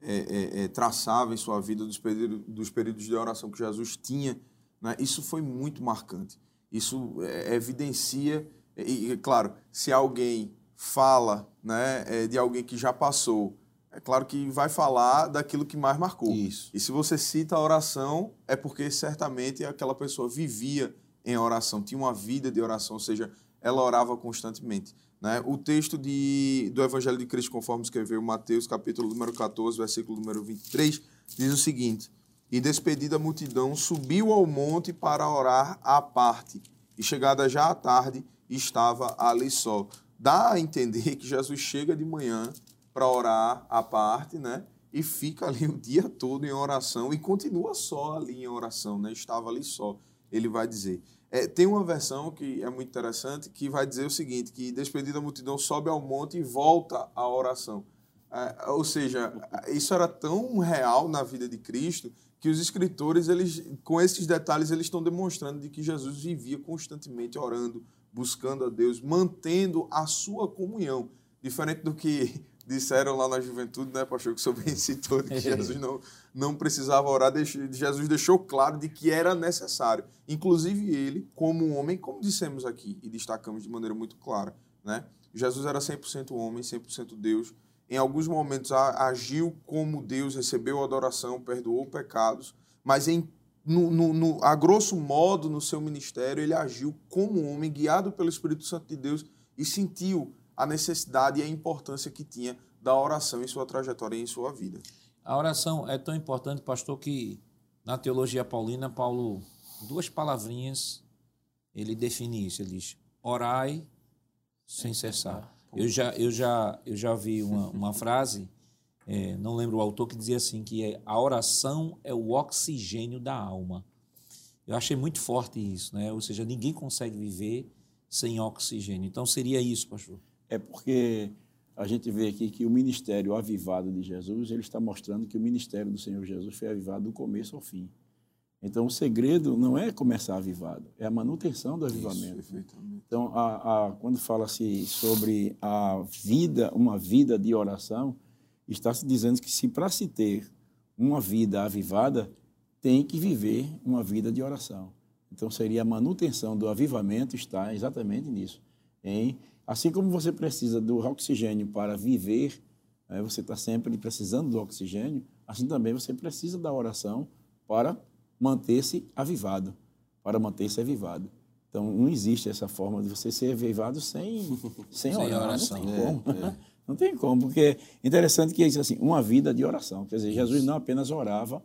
é, é, é, traçava em sua vida, dos períodos, dos períodos de oração que Jesus tinha. Né? Isso foi muito marcante. Isso é, evidencia, e, claro, se alguém fala né, é, de alguém que já passou é claro que vai falar daquilo que mais marcou. Isso. E se você cita a oração, é porque certamente aquela pessoa vivia em oração, tinha uma vida de oração, ou seja, ela orava constantemente. Né? O texto de, do Evangelho de Cristo, conforme escreveu Mateus, capítulo número 14, versículo número 23, diz o seguinte: E despedida a multidão, subiu ao monte para orar à parte, e chegada já à tarde, estava ali só. Dá a entender que Jesus chega de manhã para orar à parte, né? E fica ali o dia todo em oração e continua só ali em oração, né? Estava ali só, ele vai dizer. É, tem uma versão que é muito interessante que vai dizer o seguinte, que despedida a multidão sobe ao monte e volta à oração. É, ou seja, isso era tão real na vida de Cristo que os escritores, eles, com esses detalhes, eles estão demonstrando de que Jesus vivia constantemente orando, buscando a Deus, mantendo a sua comunhão. Diferente do que disseram lá na juventude, né, pastor, que o senhor bem citou, que Jesus não, não precisava orar, Jesus deixou claro de que era necessário. Inclusive ele, como homem, como dissemos aqui e destacamos de maneira muito clara, né? Jesus era 100% homem, 100% Deus. Em alguns momentos agiu como Deus, recebeu adoração, perdoou pecados, mas em no, no, no, a grosso modo, no seu ministério, ele agiu como homem, guiado pelo Espírito Santo de Deus e sentiu a necessidade e a importância que tinha da oração em sua trajetória e em sua vida. A oração é tão importante, pastor, que na teologia paulina, Paulo, duas palavrinhas, ele define isso. Ele diz: orai sem cessar. Eu já, eu já, eu já vi uma, uma frase, é, não lembro o autor, que dizia assim: que a oração é o oxigênio da alma. Eu achei muito forte isso, né? Ou seja, ninguém consegue viver sem oxigênio. Então seria isso, pastor? É porque a gente vê aqui que o ministério avivado de Jesus, ele está mostrando que o ministério do Senhor Jesus foi avivado do começo ao fim. Então, o segredo não é começar avivado, é a manutenção do avivamento. Isso, então, a, a, quando fala-se sobre a vida, uma vida de oração, está se dizendo que se para se ter uma vida avivada, tem que viver uma vida de oração. Então, seria a manutenção do avivamento está exatamente nisso. Em, assim como você precisa do oxigênio para viver, né, você está sempre precisando do oxigênio, assim também você precisa da oração para manter-se avivado, para manter-se avivado. Então, não existe essa forma de você ser avivado sem, sem, sem orar. Oração. Não tem como. É, é. Não tem como, porque é interessante que diz assim, uma vida de oração. Quer dizer, Jesus não apenas orava,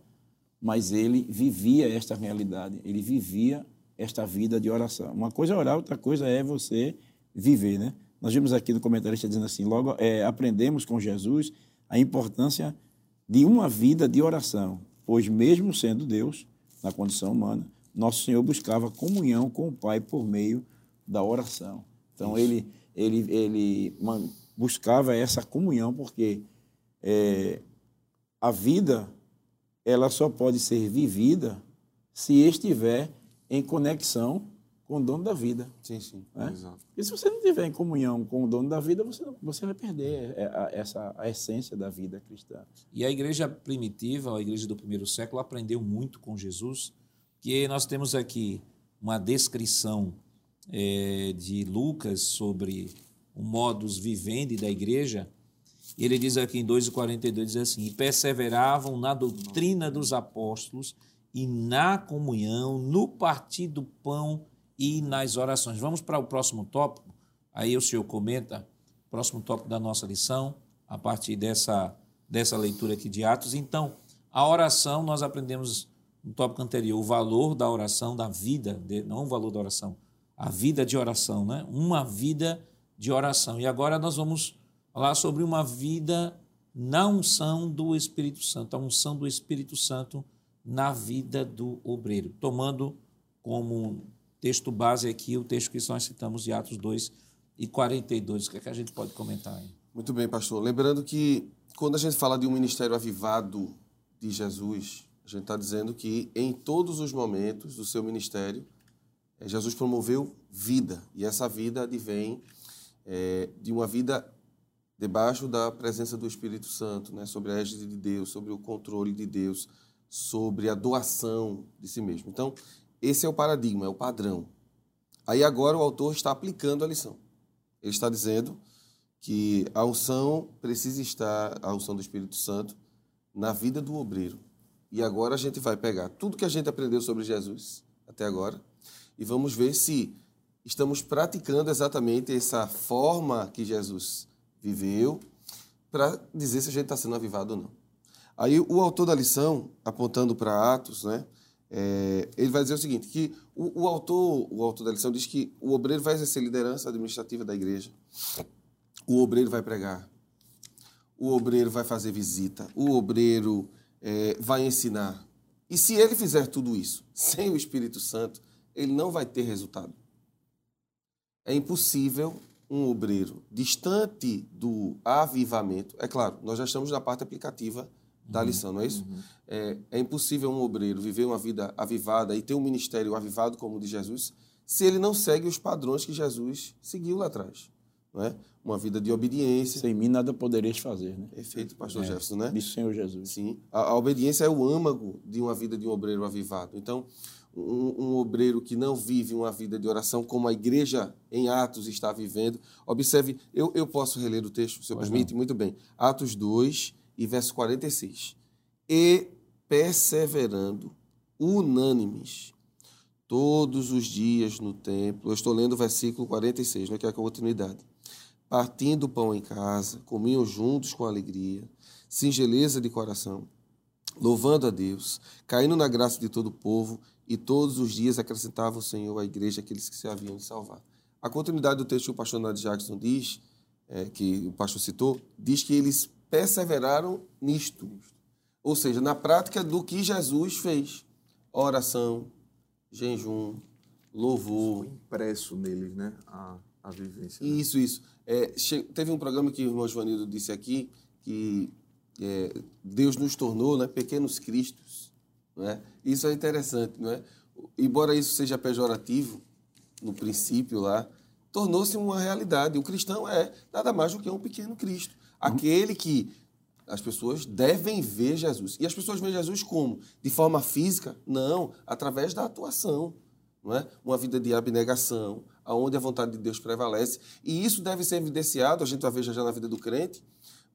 mas ele vivia esta realidade, ele vivia esta vida de oração. Uma coisa é orar, outra coisa é você viver, né? Nós vimos aqui no comentarista dizendo assim, logo é, aprendemos com Jesus a importância de uma vida de oração, pois mesmo sendo Deus, na condição humana, nosso Senhor buscava comunhão com o Pai por meio da oração. Então, ele, ele, ele buscava essa comunhão, porque é, a vida ela só pode ser vivida se estiver em conexão com o dono da vida. Sim, sim. Né? Exato. E se você não estiver em comunhão com o dono da vida, você, você vai perder a, a, essa, a essência da vida cristã. E a igreja primitiva, a igreja do primeiro século, aprendeu muito com Jesus, que nós temos aqui uma descrição é, de Lucas sobre o modus vivendi da igreja. Ele diz aqui em 2,42, diz assim, e perseveravam na doutrina dos apóstolos e na comunhão, no partir do pão e nas orações. Vamos para o próximo tópico. Aí o senhor comenta, próximo tópico da nossa lição, a partir dessa, dessa leitura aqui de Atos. Então, a oração, nós aprendemos no tópico anterior, o valor da oração, da vida, de, não o valor da oração, a vida de oração, né? Uma vida de oração. E agora nós vamos falar sobre uma vida na unção do Espírito Santo, a unção do Espírito Santo na vida do obreiro, tomando como texto base aqui, o texto que nós citamos de Atos 2 e 42. O que, é que a gente pode comentar aí? Muito bem, pastor. Lembrando que quando a gente fala de um ministério avivado de Jesus, a gente está dizendo que em todos os momentos do seu ministério, eh, Jesus promoveu vida. E essa vida advém é, de uma vida debaixo da presença do Espírito Santo, né? sobre a égide de Deus, sobre o controle de Deus, sobre a doação de si mesmo. Então, esse é o paradigma, é o padrão. Aí agora o autor está aplicando a lição. Ele está dizendo que a unção precisa estar, a unção do Espírito Santo, na vida do obreiro. E agora a gente vai pegar tudo que a gente aprendeu sobre Jesus até agora e vamos ver se estamos praticando exatamente essa forma que Jesus viveu para dizer se a gente está sendo avivado ou não. Aí o autor da lição, apontando para Atos, né, é, ele vai dizer o seguinte, que o, o, autor, o autor da lição diz que o obreiro vai exercer liderança administrativa da igreja, o obreiro vai pregar, o obreiro vai fazer visita, o obreiro é, vai ensinar. E se ele fizer tudo isso sem o Espírito Santo, ele não vai ter resultado. É impossível um obreiro distante do avivamento. É claro, nós já estamos na parte aplicativa da uhum. lição, não é isso? Uhum. É, é, impossível um obreiro viver uma vida avivada e ter um ministério avivado como o de Jesus se ele não segue os padrões que Jesus seguiu lá atrás. Não é? Uma vida de obediência. Sem mim nada podereis fazer, né? Perfeito, pastor é, Jefferson, né? Isso, Senhor Jesus. Sim. A, a, obediência é o âmago de uma vida de um obreiro avivado. Então, um, um, obreiro que não vive uma vida de oração como a igreja em Atos está vivendo. Observe, eu, eu posso reler o texto, se eu permite? Não. Muito bem. Atos 2, e verso 46. E perseverando, unânimes, todos os dias no templo. Eu estou lendo o versículo 46, né, que é a continuidade. Partindo o pão em casa, comiam juntos com alegria, singeleza de coração, louvando a Deus, caindo na graça de todo o povo, e todos os dias acrescentava o Senhor à igreja aqueles que se haviam de salvar. A continuidade do texto que o pastor Nath Jackson diz, é, que o pastor citou, diz que eles perseveraram nisto. Ou seja, na prática do que Jesus fez: oração, jejum, louvor. Foi impresso neles, né? A, a vivência. né? Isso, isso. É, teve um programa que o irmão Joanildo disse aqui que é, Deus nos tornou né, pequenos cristos. Não é? Isso é interessante, não é? Embora isso seja pejorativo, no princípio lá, tornou-se uma realidade. O cristão é nada mais do que um pequeno Cristo. Aquele que as pessoas devem ver Jesus. E as pessoas veem Jesus como? De forma física? Não, através da atuação. Não é? Uma vida de abnegação, aonde a vontade de Deus prevalece. E isso deve ser evidenciado, a gente vai ver já na vida do crente,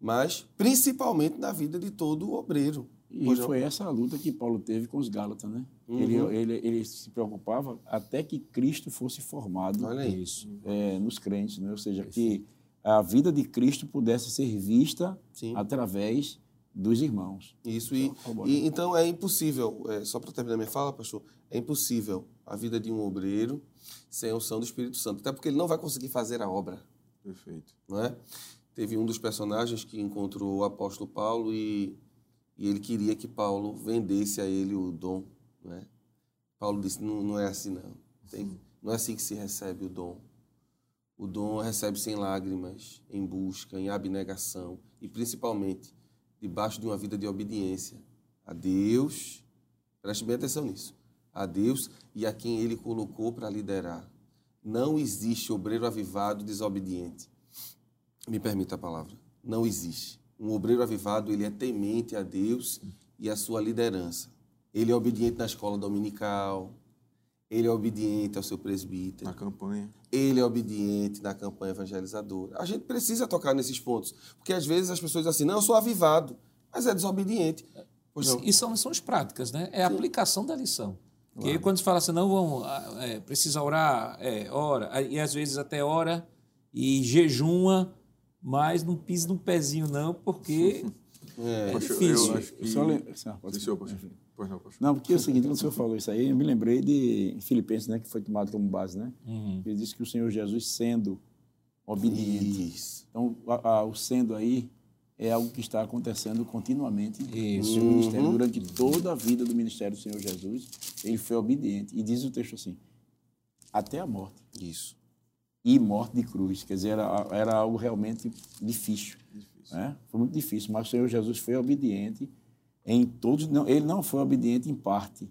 mas principalmente na vida de todo obreiro. E Pois não? foi essa a luta que Paulo teve com os Gálatas, né? Uhum. Ele, ele, ele se preocupava até que Cristo fosse formado Olha isso, é, nos crentes, né? Ou seja, que a vida de Cristo pudesse ser vista Sim. através dos irmãos. Isso, e, Então, e- então é impossível, é, só para terminar minha fala, pastor, é impossível a vida de um obreiro sem a unção do Espírito Santo, até porque ele não vai conseguir fazer a obra. Perfeito. não é? Teve um dos personagens que encontrou o apóstolo Paulo e, e ele queria que Paulo vendesse a ele o dom, não é? Paulo disse, não, não é assim não. Tem- não é assim que se recebe o dom. O dom recebe-se em lágrimas, em busca, em abnegação e principalmente debaixo de uma vida de obediência a Deus. Preste bem atenção nisso. A Deus e a quem ele colocou para liderar. Não existe obreiro avivado desobediente. Me permita a palavra. Não existe. Um obreiro avivado, ele é temente a Deus e a sua liderança. Ele é obediente na escola dominical, ele é obediente ao seu presbítero, Na campanha. ele é obediente na campanha evangelizadora. A gente precisa tocar nesses pontos, porque às vezes as pessoas dizem assim, não, eu sou avivado, mas é desobediente. Pois não. E são lições práticas, né? É a aplicação da lição. Porque quando se fala assim, não, vamos, ah, é, precisa orar, é, ora, e às vezes até ora e jejuma, mas não pisa no pezinho não, porque É, é Pastor, difícil. Eu acho que... Só pode- senhor. Pois não, pastor. Não, porque é o seguinte, quando o senhor falou isso aí, eu me lembrei de Filipenses, né, que foi tomado como base, né? Uhum. Ele disse que o Senhor Jesus sendo obediente. Isso. Então, a- a- o sendo aí é algo que está acontecendo continuamente Isso. no ministério. Durante toda a vida do ministério do Senhor Jesus, ele foi obediente. E diz o texto assim, até a morte. Isso. E morte de cruz. Quer dizer, era, era algo realmente difícil. né? Foi muito difícil, mas o Senhor Jesus foi obediente em todos. Não, ele não foi obediente em parte.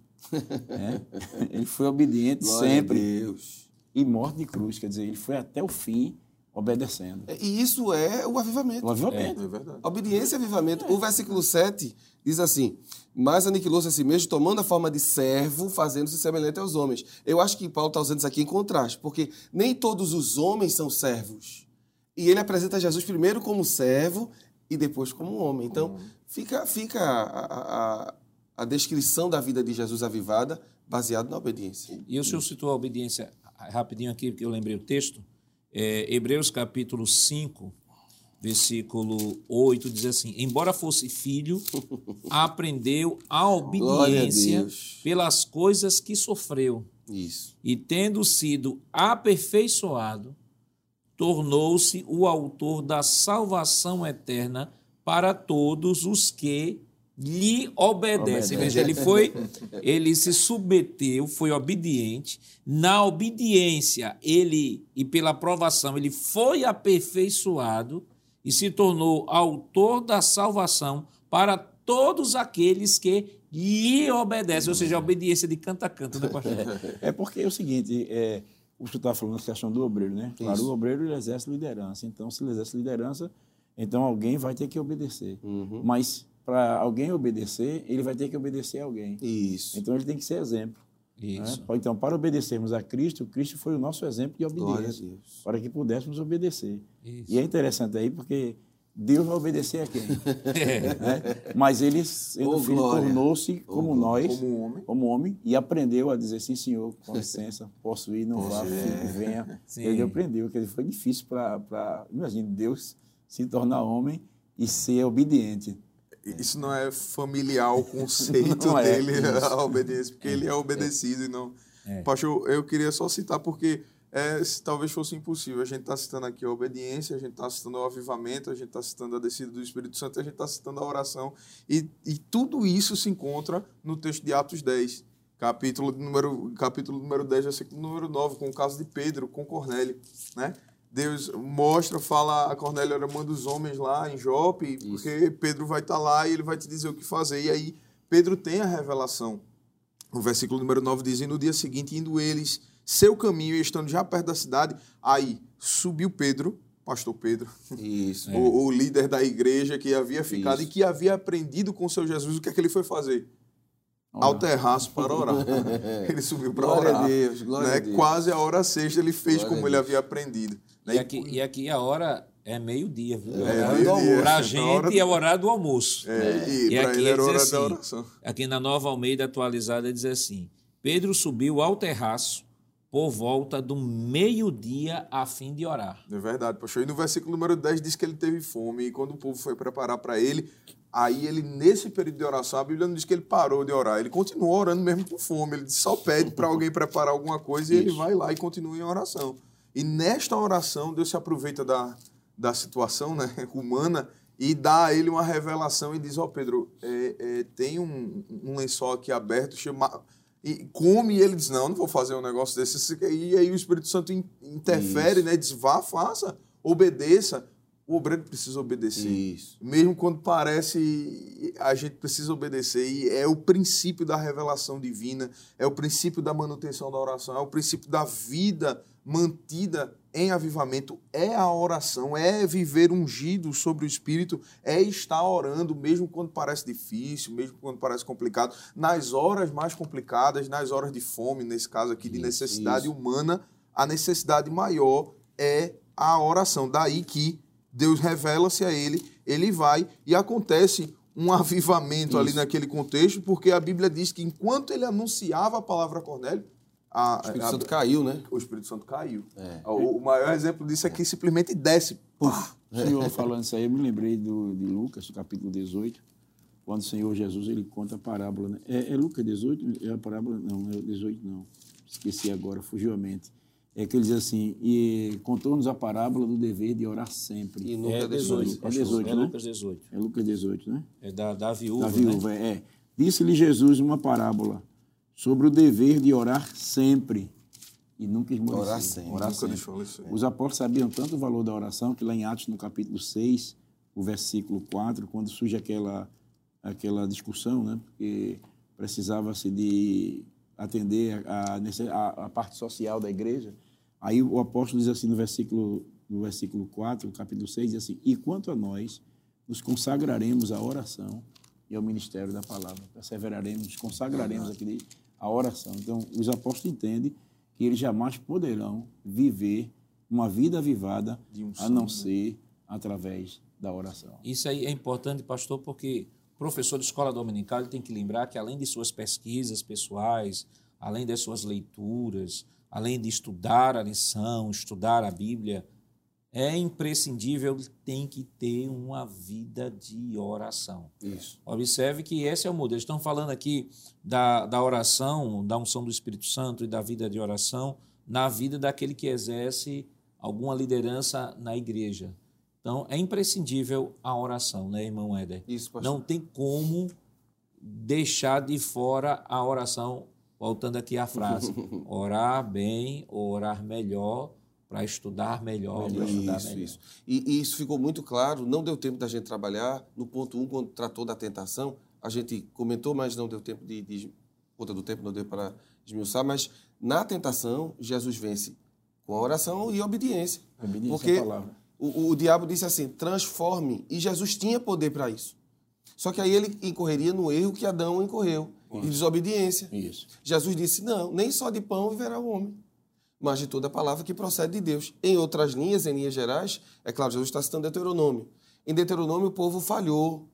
né? Ele foi obediente Glória sempre. Deus. E morte de cruz. Quer dizer, ele foi até o fim obedecendo. E isso é o avivamento. O avivamento. É verdade. Obediência e avivamento. O versículo 7 diz assim: Mas aniquilou-se a si mesmo, tomando a forma de servo, fazendo-se semelhante aos homens. Eu acho que Paulo está usando isso aqui em contraste, porque nem todos os homens são servos. E ele apresenta Jesus primeiro como servo e depois como homem. Então, fica, fica a, a- a- a descrição da vida de Jesus avivada baseado na obediência. E o senhor citou a obediência rapidinho aqui, porque eu lembrei o texto. É, Hebreus capítulo 5, versículo 8, diz assim: Embora fosse filho, aprendeu a a obediência Deus. pelas coisas que sofreu. Isso. E tendo sido aperfeiçoado, tornou-se o autor da salvação eterna para todos os que lhe obedecem. Obedece. Veja, ele foi, ele se submeteu, foi obediente. Na obediência, ele e pela aprovação, ele foi aperfeiçoado e se tornou autor da salvação para todos aqueles que lhe obedecem, ou seja, a obediência de canto a canto, né, pastor? É porque é o seguinte, é, o senhor estava falando da questão do obreiro, né? Claro, Isso. o obreiro ele exerce liderança. Então, se ele exerce liderança, então alguém vai ter que obedecer. Uhum. Mas para alguém obedecer, ele vai ter que obedecer a alguém. Isso. Então ele tem que ser exemplo. Isso. Né? Então, para obedecermos a Cristo, Cristo foi o nosso exemplo de obediência, para que pudéssemos obedecer. Isso. E é interessante aí porque Deus vai obedecer a quem? né? Mas ele, glória. tornou-se como nós, Como homem. como homem, e aprendeu a dizer, sim, senhor, com licença, posso ir, não vá, fique, venha. Sim. Ele aprendeu, que foi difícil para, imagine, Deus se tornar homem e ser obediente. Isso não é familiar o conceito é, dele, isso. a obediência, porque ele é obedecido e não. Pastor, eu queria só citar porque é, se talvez fosse impossível. A gente está citando aqui a obediência, a gente está citando o avivamento, a gente está citando a descida do Espírito Santo, a gente está citando a oração. E, e tudo isso se encontra no texto de Atos 10. capítulo número, capítulo número 10, versículo número 9, com o caso de Pedro, com Cornélio, né? Deus mostra, fala a Cornélio era manda os homens lá em Jope, Isso. porque Pedro vai estar tá lá e ele vai te dizer o que fazer. E aí Pedro tem a revelação. O versículo número 9 diz: E no dia seguinte, indo eles seu caminho e estando já perto da cidade, aí subiu Pedro, pastor Pedro, Isso, o, o líder da igreja que havia ficado Isso. e que havia aprendido com o seu Jesus. O que é que ele foi fazer? ao terraço para orar. ele subiu para orar. A Deus, glória né? a Deus. Quase a hora sexta ele fez glória como ele havia aprendido. Né? E, aqui, e aqui a hora é meio-dia, viu? É, é meio Para a gente é o horário do almoço. É, e, e aqui era hora assim, da oração. Aqui na Nova Almeida atualizada diz assim: Pedro subiu ao terraço por volta do meio-dia a fim de orar. É verdade, poxa. E no versículo número 10 diz que ele teve fome e quando o povo foi preparar para ele, Aí ele, nesse período de oração, a Bíblia não diz que ele parou de orar, ele continuou orando mesmo com fome. Ele só pede para alguém preparar alguma coisa e Isso. ele vai lá e continua em oração. E nesta oração, Deus se aproveita da, da situação né, humana e dá a ele uma revelação e diz: Ó, oh, Pedro, é, é, tem um, um lençol aqui aberto, chama, e come, e ele diz: Não, não vou fazer um negócio desse. E aí o Espírito Santo interfere, Isso. né? Diz: Vá, faça, obedeça o obreiro precisa obedecer. Isso. Mesmo quando parece a gente precisa obedecer. E é o princípio da revelação divina, é o princípio da manutenção da oração, é o princípio da vida mantida em avivamento. É a oração, é viver ungido sobre o Espírito, é estar orando, mesmo quando parece difícil, mesmo quando parece complicado. Nas horas mais complicadas, nas horas de fome, nesse caso aqui, de necessidade isso. humana, a necessidade maior é a oração. Daí que Deus revela-se a ele, ele vai e acontece um avivamento Isso. ali naquele contexto, porque a Bíblia diz que enquanto ele anunciava a palavra a Cornélio, a, o Espírito a, Santo caiu, né? O Espírito Santo caiu. É. O, o, maior exemplo disso é que simplesmente desce. Puf. O Senhor falando isso aí, eu me lembrei do, de Lucas, capítulo 18, quando o Senhor Jesus ele conta a parábola. Né? É, é Lucas 18? É a parábola? Não, é 18 não. Esqueci agora, fugiu a mente é que ele diz assim, e contou-nos a parábola do dever de orar sempre. E nunca é 18. É 18, é né? Lucas 18. É Lucas 18, né? É da, da viúva, Da viúva, né? é. Disse-lhe Jesus uma parábola sobre o dever de orar sempre e nunca esmorecer. Orar sempre. Orar sempre. Os apóstolos sabiam tanto o valor da oração que lá em Atos, no capítulo 6, o versículo 4, quando surge aquela, aquela discussão, né? Porque precisava-se de atender a, a, a parte social da igreja, Aí o apóstolo diz assim no versículo, no versículo 4, capítulo 6, diz assim: E quanto a nós, nos consagraremos à oração e ao ministério da palavra. Perseveraremos, nos consagraremos aqui à oração. Então, os apóstolos entendem que eles jamais poderão viver uma vida avivada um a não né? ser através da oração. Isso aí é importante, pastor, porque o professor de escola dominical tem que lembrar que, além de suas pesquisas pessoais, além das suas leituras, além de estudar a lição, estudar a Bíblia, é imprescindível, tem que ter uma vida de oração. Isso. Observe que esse é o modelo. Estão falando aqui da, da oração, da unção do Espírito Santo e da vida de oração na vida daquele que exerce alguma liderança na igreja. Então, é imprescindível a oração, né, irmão Éder? Isso, pastor. Não tem como deixar de fora a oração voltando aqui à frase, orar bem orar melhor para estudar melhor, para estudar isso, melhor. Isso. E, e, isso ficou muito claro, não deu tempo da gente trabalhar. No ponto 1, um, quando tratou da tentação, a gente comentou, mas não deu tempo de, de conta do tempo, não deu para esmiuçar, mas na tentação, Jesus vence com a oração e obediência. obediência Porque é o, o diabo disse assim, transforme, e Jesus tinha poder para isso. Só que aí ele incorreria no erro que Adão incorreu de desobediência. Isso. Jesus disse: Não, nem só de pão viverá o homem, mas de toda palavra que procede de Deus. Em outras linhas, em linhas gerais, é claro, Jesus está citando Deuteronômio. Em Deuteronômio, o povo falhou.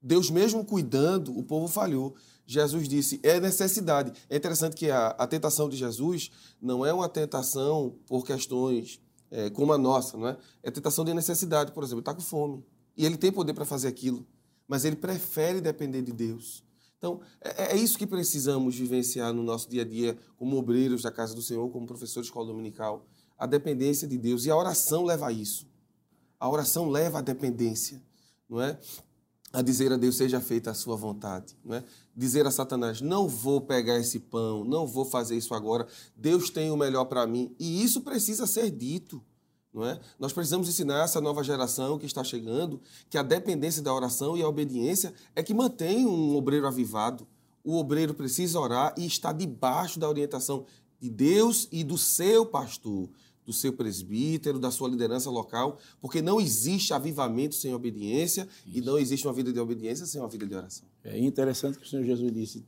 Deus mesmo cuidando, o povo falhou. Jesus disse: é necessidade. É interessante que a, a tentação de Jesus não é uma tentação por questões é, como a nossa, não é? É tentação de necessidade, por exemplo, está com fome. E ele tem poder para fazer aquilo, mas ele prefere depender de Deus. Então, é, é, isso que precisamos vivenciar no nosso dia a dia, como obreiros da casa do Senhor, como professor de escola dominical. A dependência de Deus. E a oração leva a isso. A oração leva à dependência, não é? a dizer a Deus, seja feita a sua vontade. Não é? Dizer a Satanás, não vou pegar esse pão, não vou fazer isso agora, Deus tem o melhor para mim. E isso precisa ser dito. Não é? Nós precisamos ensinar essa nova geração que está chegando que a dependência da oração e a obediência é que mantém um obreiro avivado. O obreiro precisa orar e está debaixo da orientação de Deus e do seu pastor do seu presbítero, da sua liderança local, porque não existe avivamento sem obediência Isso. e não existe uma vida de obediência sem uma vida de oração. É interessante que o Senhor Jesus disse,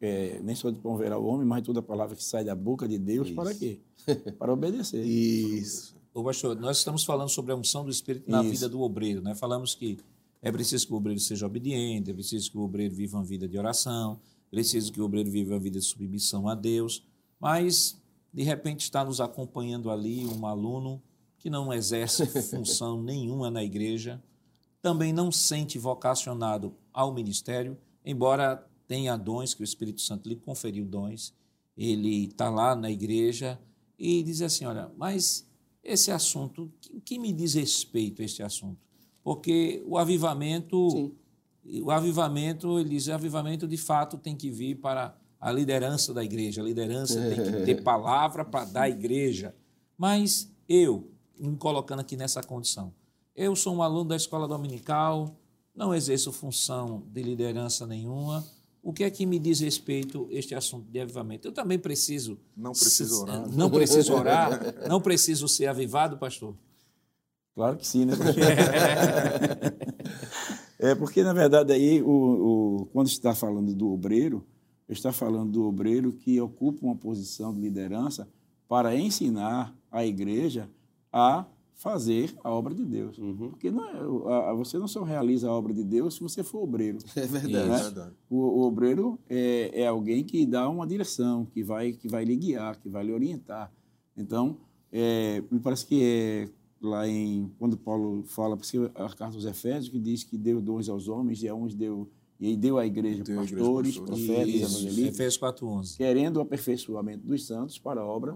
é, nem só de pão verá o homem, mas toda palavra que sai da boca de Deus, Isso. para quê? Para obedecer. Isso. Ô, pastor, nós estamos falando sobre a unção do Espírito na Isso. vida do obreiro, né? Falamos que é preciso que o obreiro seja obediente, é preciso que o obreiro viva uma vida de oração, é preciso que o obreiro viva uma vida de submissão a Deus, mas de repente está nos acompanhando ali um aluno que não exerce função nenhuma na igreja, também não sente vocacionado ao ministério, embora tenha dons que o Espírito Santo lhe conferiu dons, ele está lá na igreja e diz assim, olha, mas esse assunto, o que me diz respeito a este assunto? Porque o avivamento, Sim. o avivamento, ele diz, o avivamento de fato tem que vir para a liderança da igreja. A liderança tem que ter palavra para dar à igreja. Mas eu, me colocando aqui nessa condição, eu sou um aluno da escola dominical, não exerço função de liderança nenhuma. O que é que me diz respeito este assunto de avivamento? Eu também preciso. Não preciso orar. Não preciso orar. não preciso ser avivado, pastor? Claro que sim, né? é porque, na verdade, aí, o, o, quando está falando do obreiro, está falando do obreiro que ocupa uma posição de liderança para ensinar a igreja a fazer a obra de Deus. Uhum. Porque não é, a, você não só realiza a obra de Deus se você for obreiro. É verdade. Né? É verdade. O, o, obreiro é, é, alguém que dá uma direção, que vai, que vai lhe guiar, que vai lhe orientar. Então, é, me parece que é lá em quando Paulo fala, a carta aos Efésios, que diz que deu dons aos homens e a uns deu e aí deu à igreja deu pastores, igreja profetas, evangelistas, Efésios 4.11. querendo o aperfeiçoamento dos santos para a obra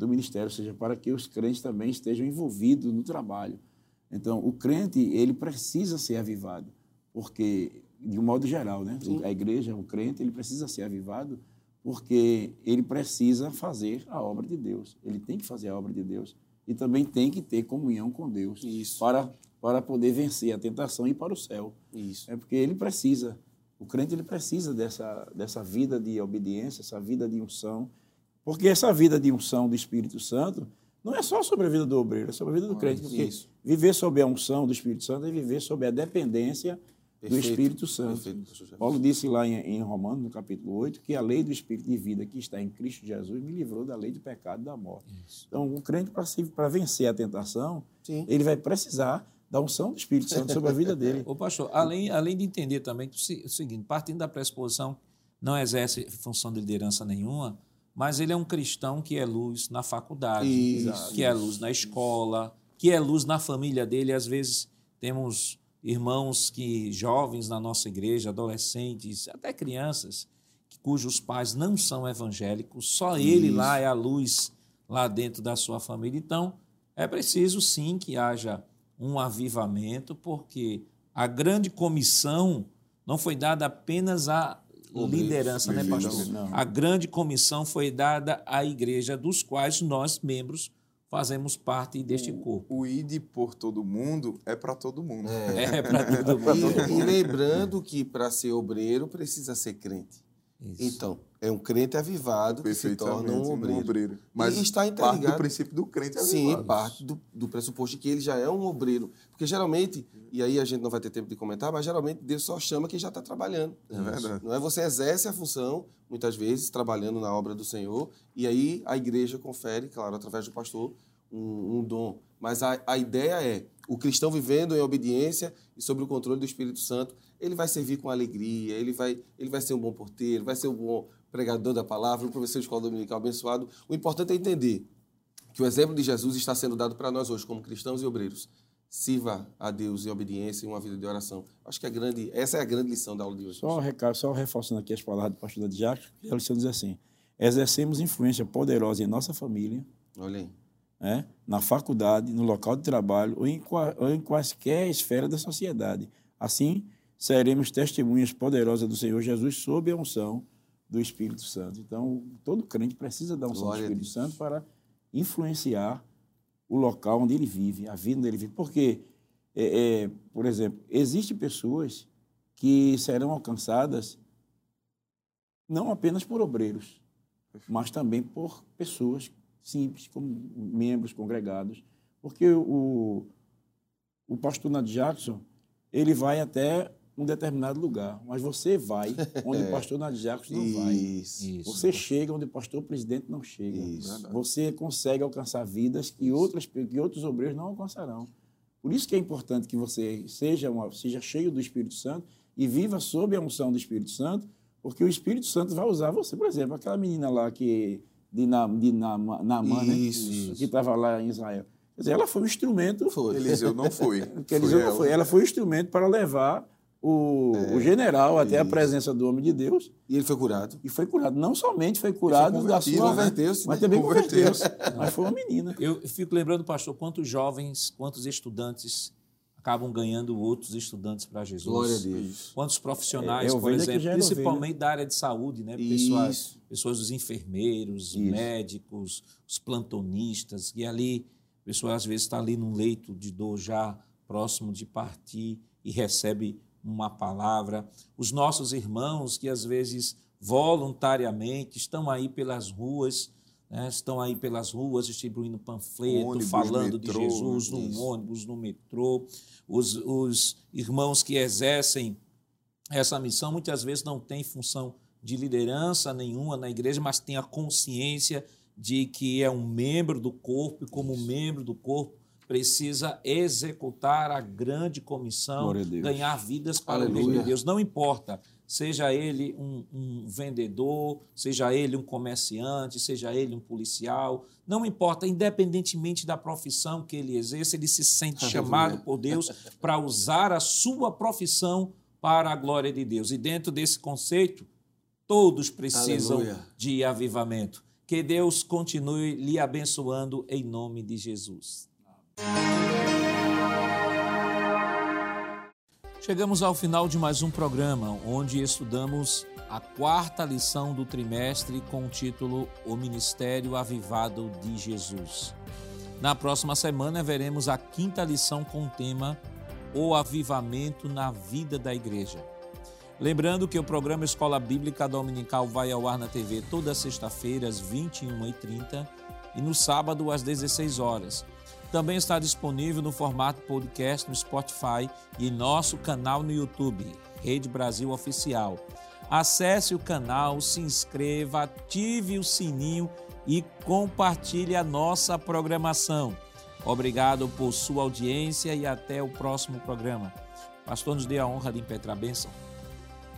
do ministério, ou seja, para que os crentes também estejam envolvidos no trabalho. Então, o crente, ele precisa ser avivado, porque, de um modo geral, né? Sim. a igreja, o crente, ele precisa ser avivado porque ele precisa fazer a obra de Deus. Ele tem que fazer a obra de Deus e também tem que ter comunhão com Deus Isso. para para poder vencer a tentação e ir para o céu. Isso. É porque ele precisa, o crente ele precisa dessa, dessa vida de obediência, essa vida de unção, porque essa vida de unção do Espírito Santo não é só sobre a vida do obreiro, é sobre a vida do crente. Porque Isso. viver sob a unção do Espírito Santo é viver sob a dependência Perfeito. do Espírito Santo. Perfeito, Paulo disse lá em, em, Romanos, no capítulo 8, que a lei do Espírito de vida que está em Cristo Jesus me livrou da lei do pecado e da morte. Isso. Então, o crente, para vencer a tentação, Sim. ele vai precisar da unção do Espírito Santo sobre a vida dele. Ô pastor, além, além de entender também o seguinte, partindo da pressuposição, não exerce função de liderança nenhuma, mas ele é um cristão que é luz na faculdade, Isso. que é luz na escola, que é luz na família dele. Às vezes temos irmãos que jovens na nossa igreja, adolescentes, até crianças, cujos pais não são evangélicos, só ele Isso. lá é a luz lá dentro da sua família. Então, é preciso sim que haja um avivamento, porque a grande comissão não foi dada apenas à liderança, né, pastor? Não. A grande comissão foi dada à igreja, dos quais nós, membros, fazemos parte deste corpo. O ID por todo mundo é para todo mundo. É, é para todo mundo. E, e lembrando que para ser obreiro precisa ser crente. Isso. Então, é um crente avivado que se torna um obreiro. Um obreiro. Mas e está parte do princípio do crente avivado. Sim, parte do, do pressuposto de que ele já é um obreiro. Porque geralmente, e aí a gente não vai ter tempo de comentar, mas geralmente Deus só chama quem já está trabalhando. É verdade. Não é? Você exerce a função, muitas vezes, trabalhando na obra do Senhor, e aí a igreja confere, claro, através do pastor, um, um dom. Mas a, a ideia é o cristão vivendo em obediência e sob o controle do Espírito Santo, ele vai servir com alegria, ele vai, ele vai ser um bom porteiro, vai ser um bom pregador da palavra, um professor de escola dominical abençoado. O importante é entender que o exemplo de Jesus está sendo dado para nós hoje, como cristãos e obreiros. Sirva a Deus em obediência e uma vida de oração. Acho que é grande, essa é a grande lição da aula de hoje. Só, recado, só reforçando aqui as palavras do pastor Jacques, a lição diz assim: exercemos influência poderosa em nossa família, Olha aí. Né, na faculdade, no local de trabalho ou em, ou em quaisquer esfera da sociedade. Assim, seremos testemunhas poderosas do Senhor Jesus sob a unção do Espírito Santo. Então, todo crente precisa da unção Glória do Espírito. Santo para influenciar o local onde ele vive, a vida onde ele vive. Porque, é, é, por exemplo, existem pessoas que serão alcançadas não apenas por obreiros, mas também por pessoas simples, como membros congregados. Porque o, o pastor Nad Jackson, ele vai até um determinado lugar, mas você vai onde o pastor Nad Jackson não vai. Isso. Você chega onde o pastor presidente não chega. Isso. Você consegue alcançar vidas que, outras, que outros obreiros não alcançarão. Por isso que é importante que você seja, uma, seja cheio do Espírito Santo e viva sob a unção do Espírito Santo, porque o Espírito Santo vai usar você. Por exemplo, aquela menina lá que de, Na, de Naamã, Naamã, né? Isso. que estava lá em Israel. Quer dizer, ela foi um instrumento. Foi. Eliseu não foi. Eliseu não foi. Ela foi um instrumento para levar o, o general até a isso. presença do homem de Deus E ele foi curado. e foi curado. Não somente foi curado da sua. né? Converteu-se, Mas né? também Converteu. converteu-se. Mas foi uma menina. Eu fico lembrando, pastor, quantos jovens, quantos estudantes acabam ganhando outros estudantes para Jesus. Glória a Deus. Quantos profissionais, É, é por exemplo, gera principalmente da área de saúde, né? Pessoas, pessoas dos enfermeiros, Isso. médicos, os plantonistas, e ali, a pessoa às vezes está ali num leito de dor já próximo de partir e recebe uma palavra. Os nossos irmãos que às vezes voluntariamente estão aí pelas ruas, né? estão aí pelas ruas distribuindo panfleto, Ônibus, falando metrô, de Jesus no Isso. ônibus, no metrô. Os, os irmãos que exercem essa missão muitas vezes não têm função de liderança nenhuma na igreja, mas tem a consciência de que é um membro do corpo e, como membro do corpo, precisa executar a grande comissão, a ganhar vidas para o Aleluia. reino de Deus. Não importa, seja ele um, um vendedor, seja ele um comerciante, seja ele um policial, não importa, independentemente da profissão que ele exerce, ele se sente Aleluia. chamado por Deus para usar a sua profissão para a glória de Deus. E dentro desse conceito, todos precisam Aleluia. de avivamento. Que Deus continue lhe abençoando em nome de Jesus. Chegamos ao final de mais um programa, onde estudamos a quarta lição do trimestre com o título O Ministério Avivado de Jesus. Na próxima semana veremos a quinta lição com o tema O Avivamento na Vida da Igreja. Lembrando que o programa Escola Bíblica Dominical vai ao ar na TV toda sexta-feira às 21h30 e no sábado às 16 horas. Também está disponível no formato podcast no Spotify e em nosso canal no YouTube, Rede Brasil Oficial. Acesse o canal, se inscreva, ative o sininho e compartilhe a nossa programação. Obrigado por sua audiência e até o próximo programa. Pastor, nos dê a honra de impetrar a bênção.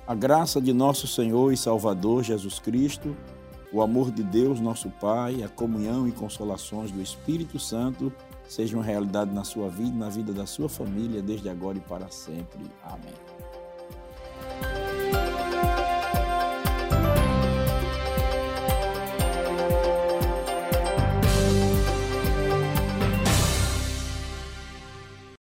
A graça de nosso Senhor e Salvador Jesus Cristo, o amor de Deus, nosso Pai, a comunhão e consolações do Espírito Santo seja uma realidade na sua vida, na vida da sua família, desde agora e para sempre. Amém.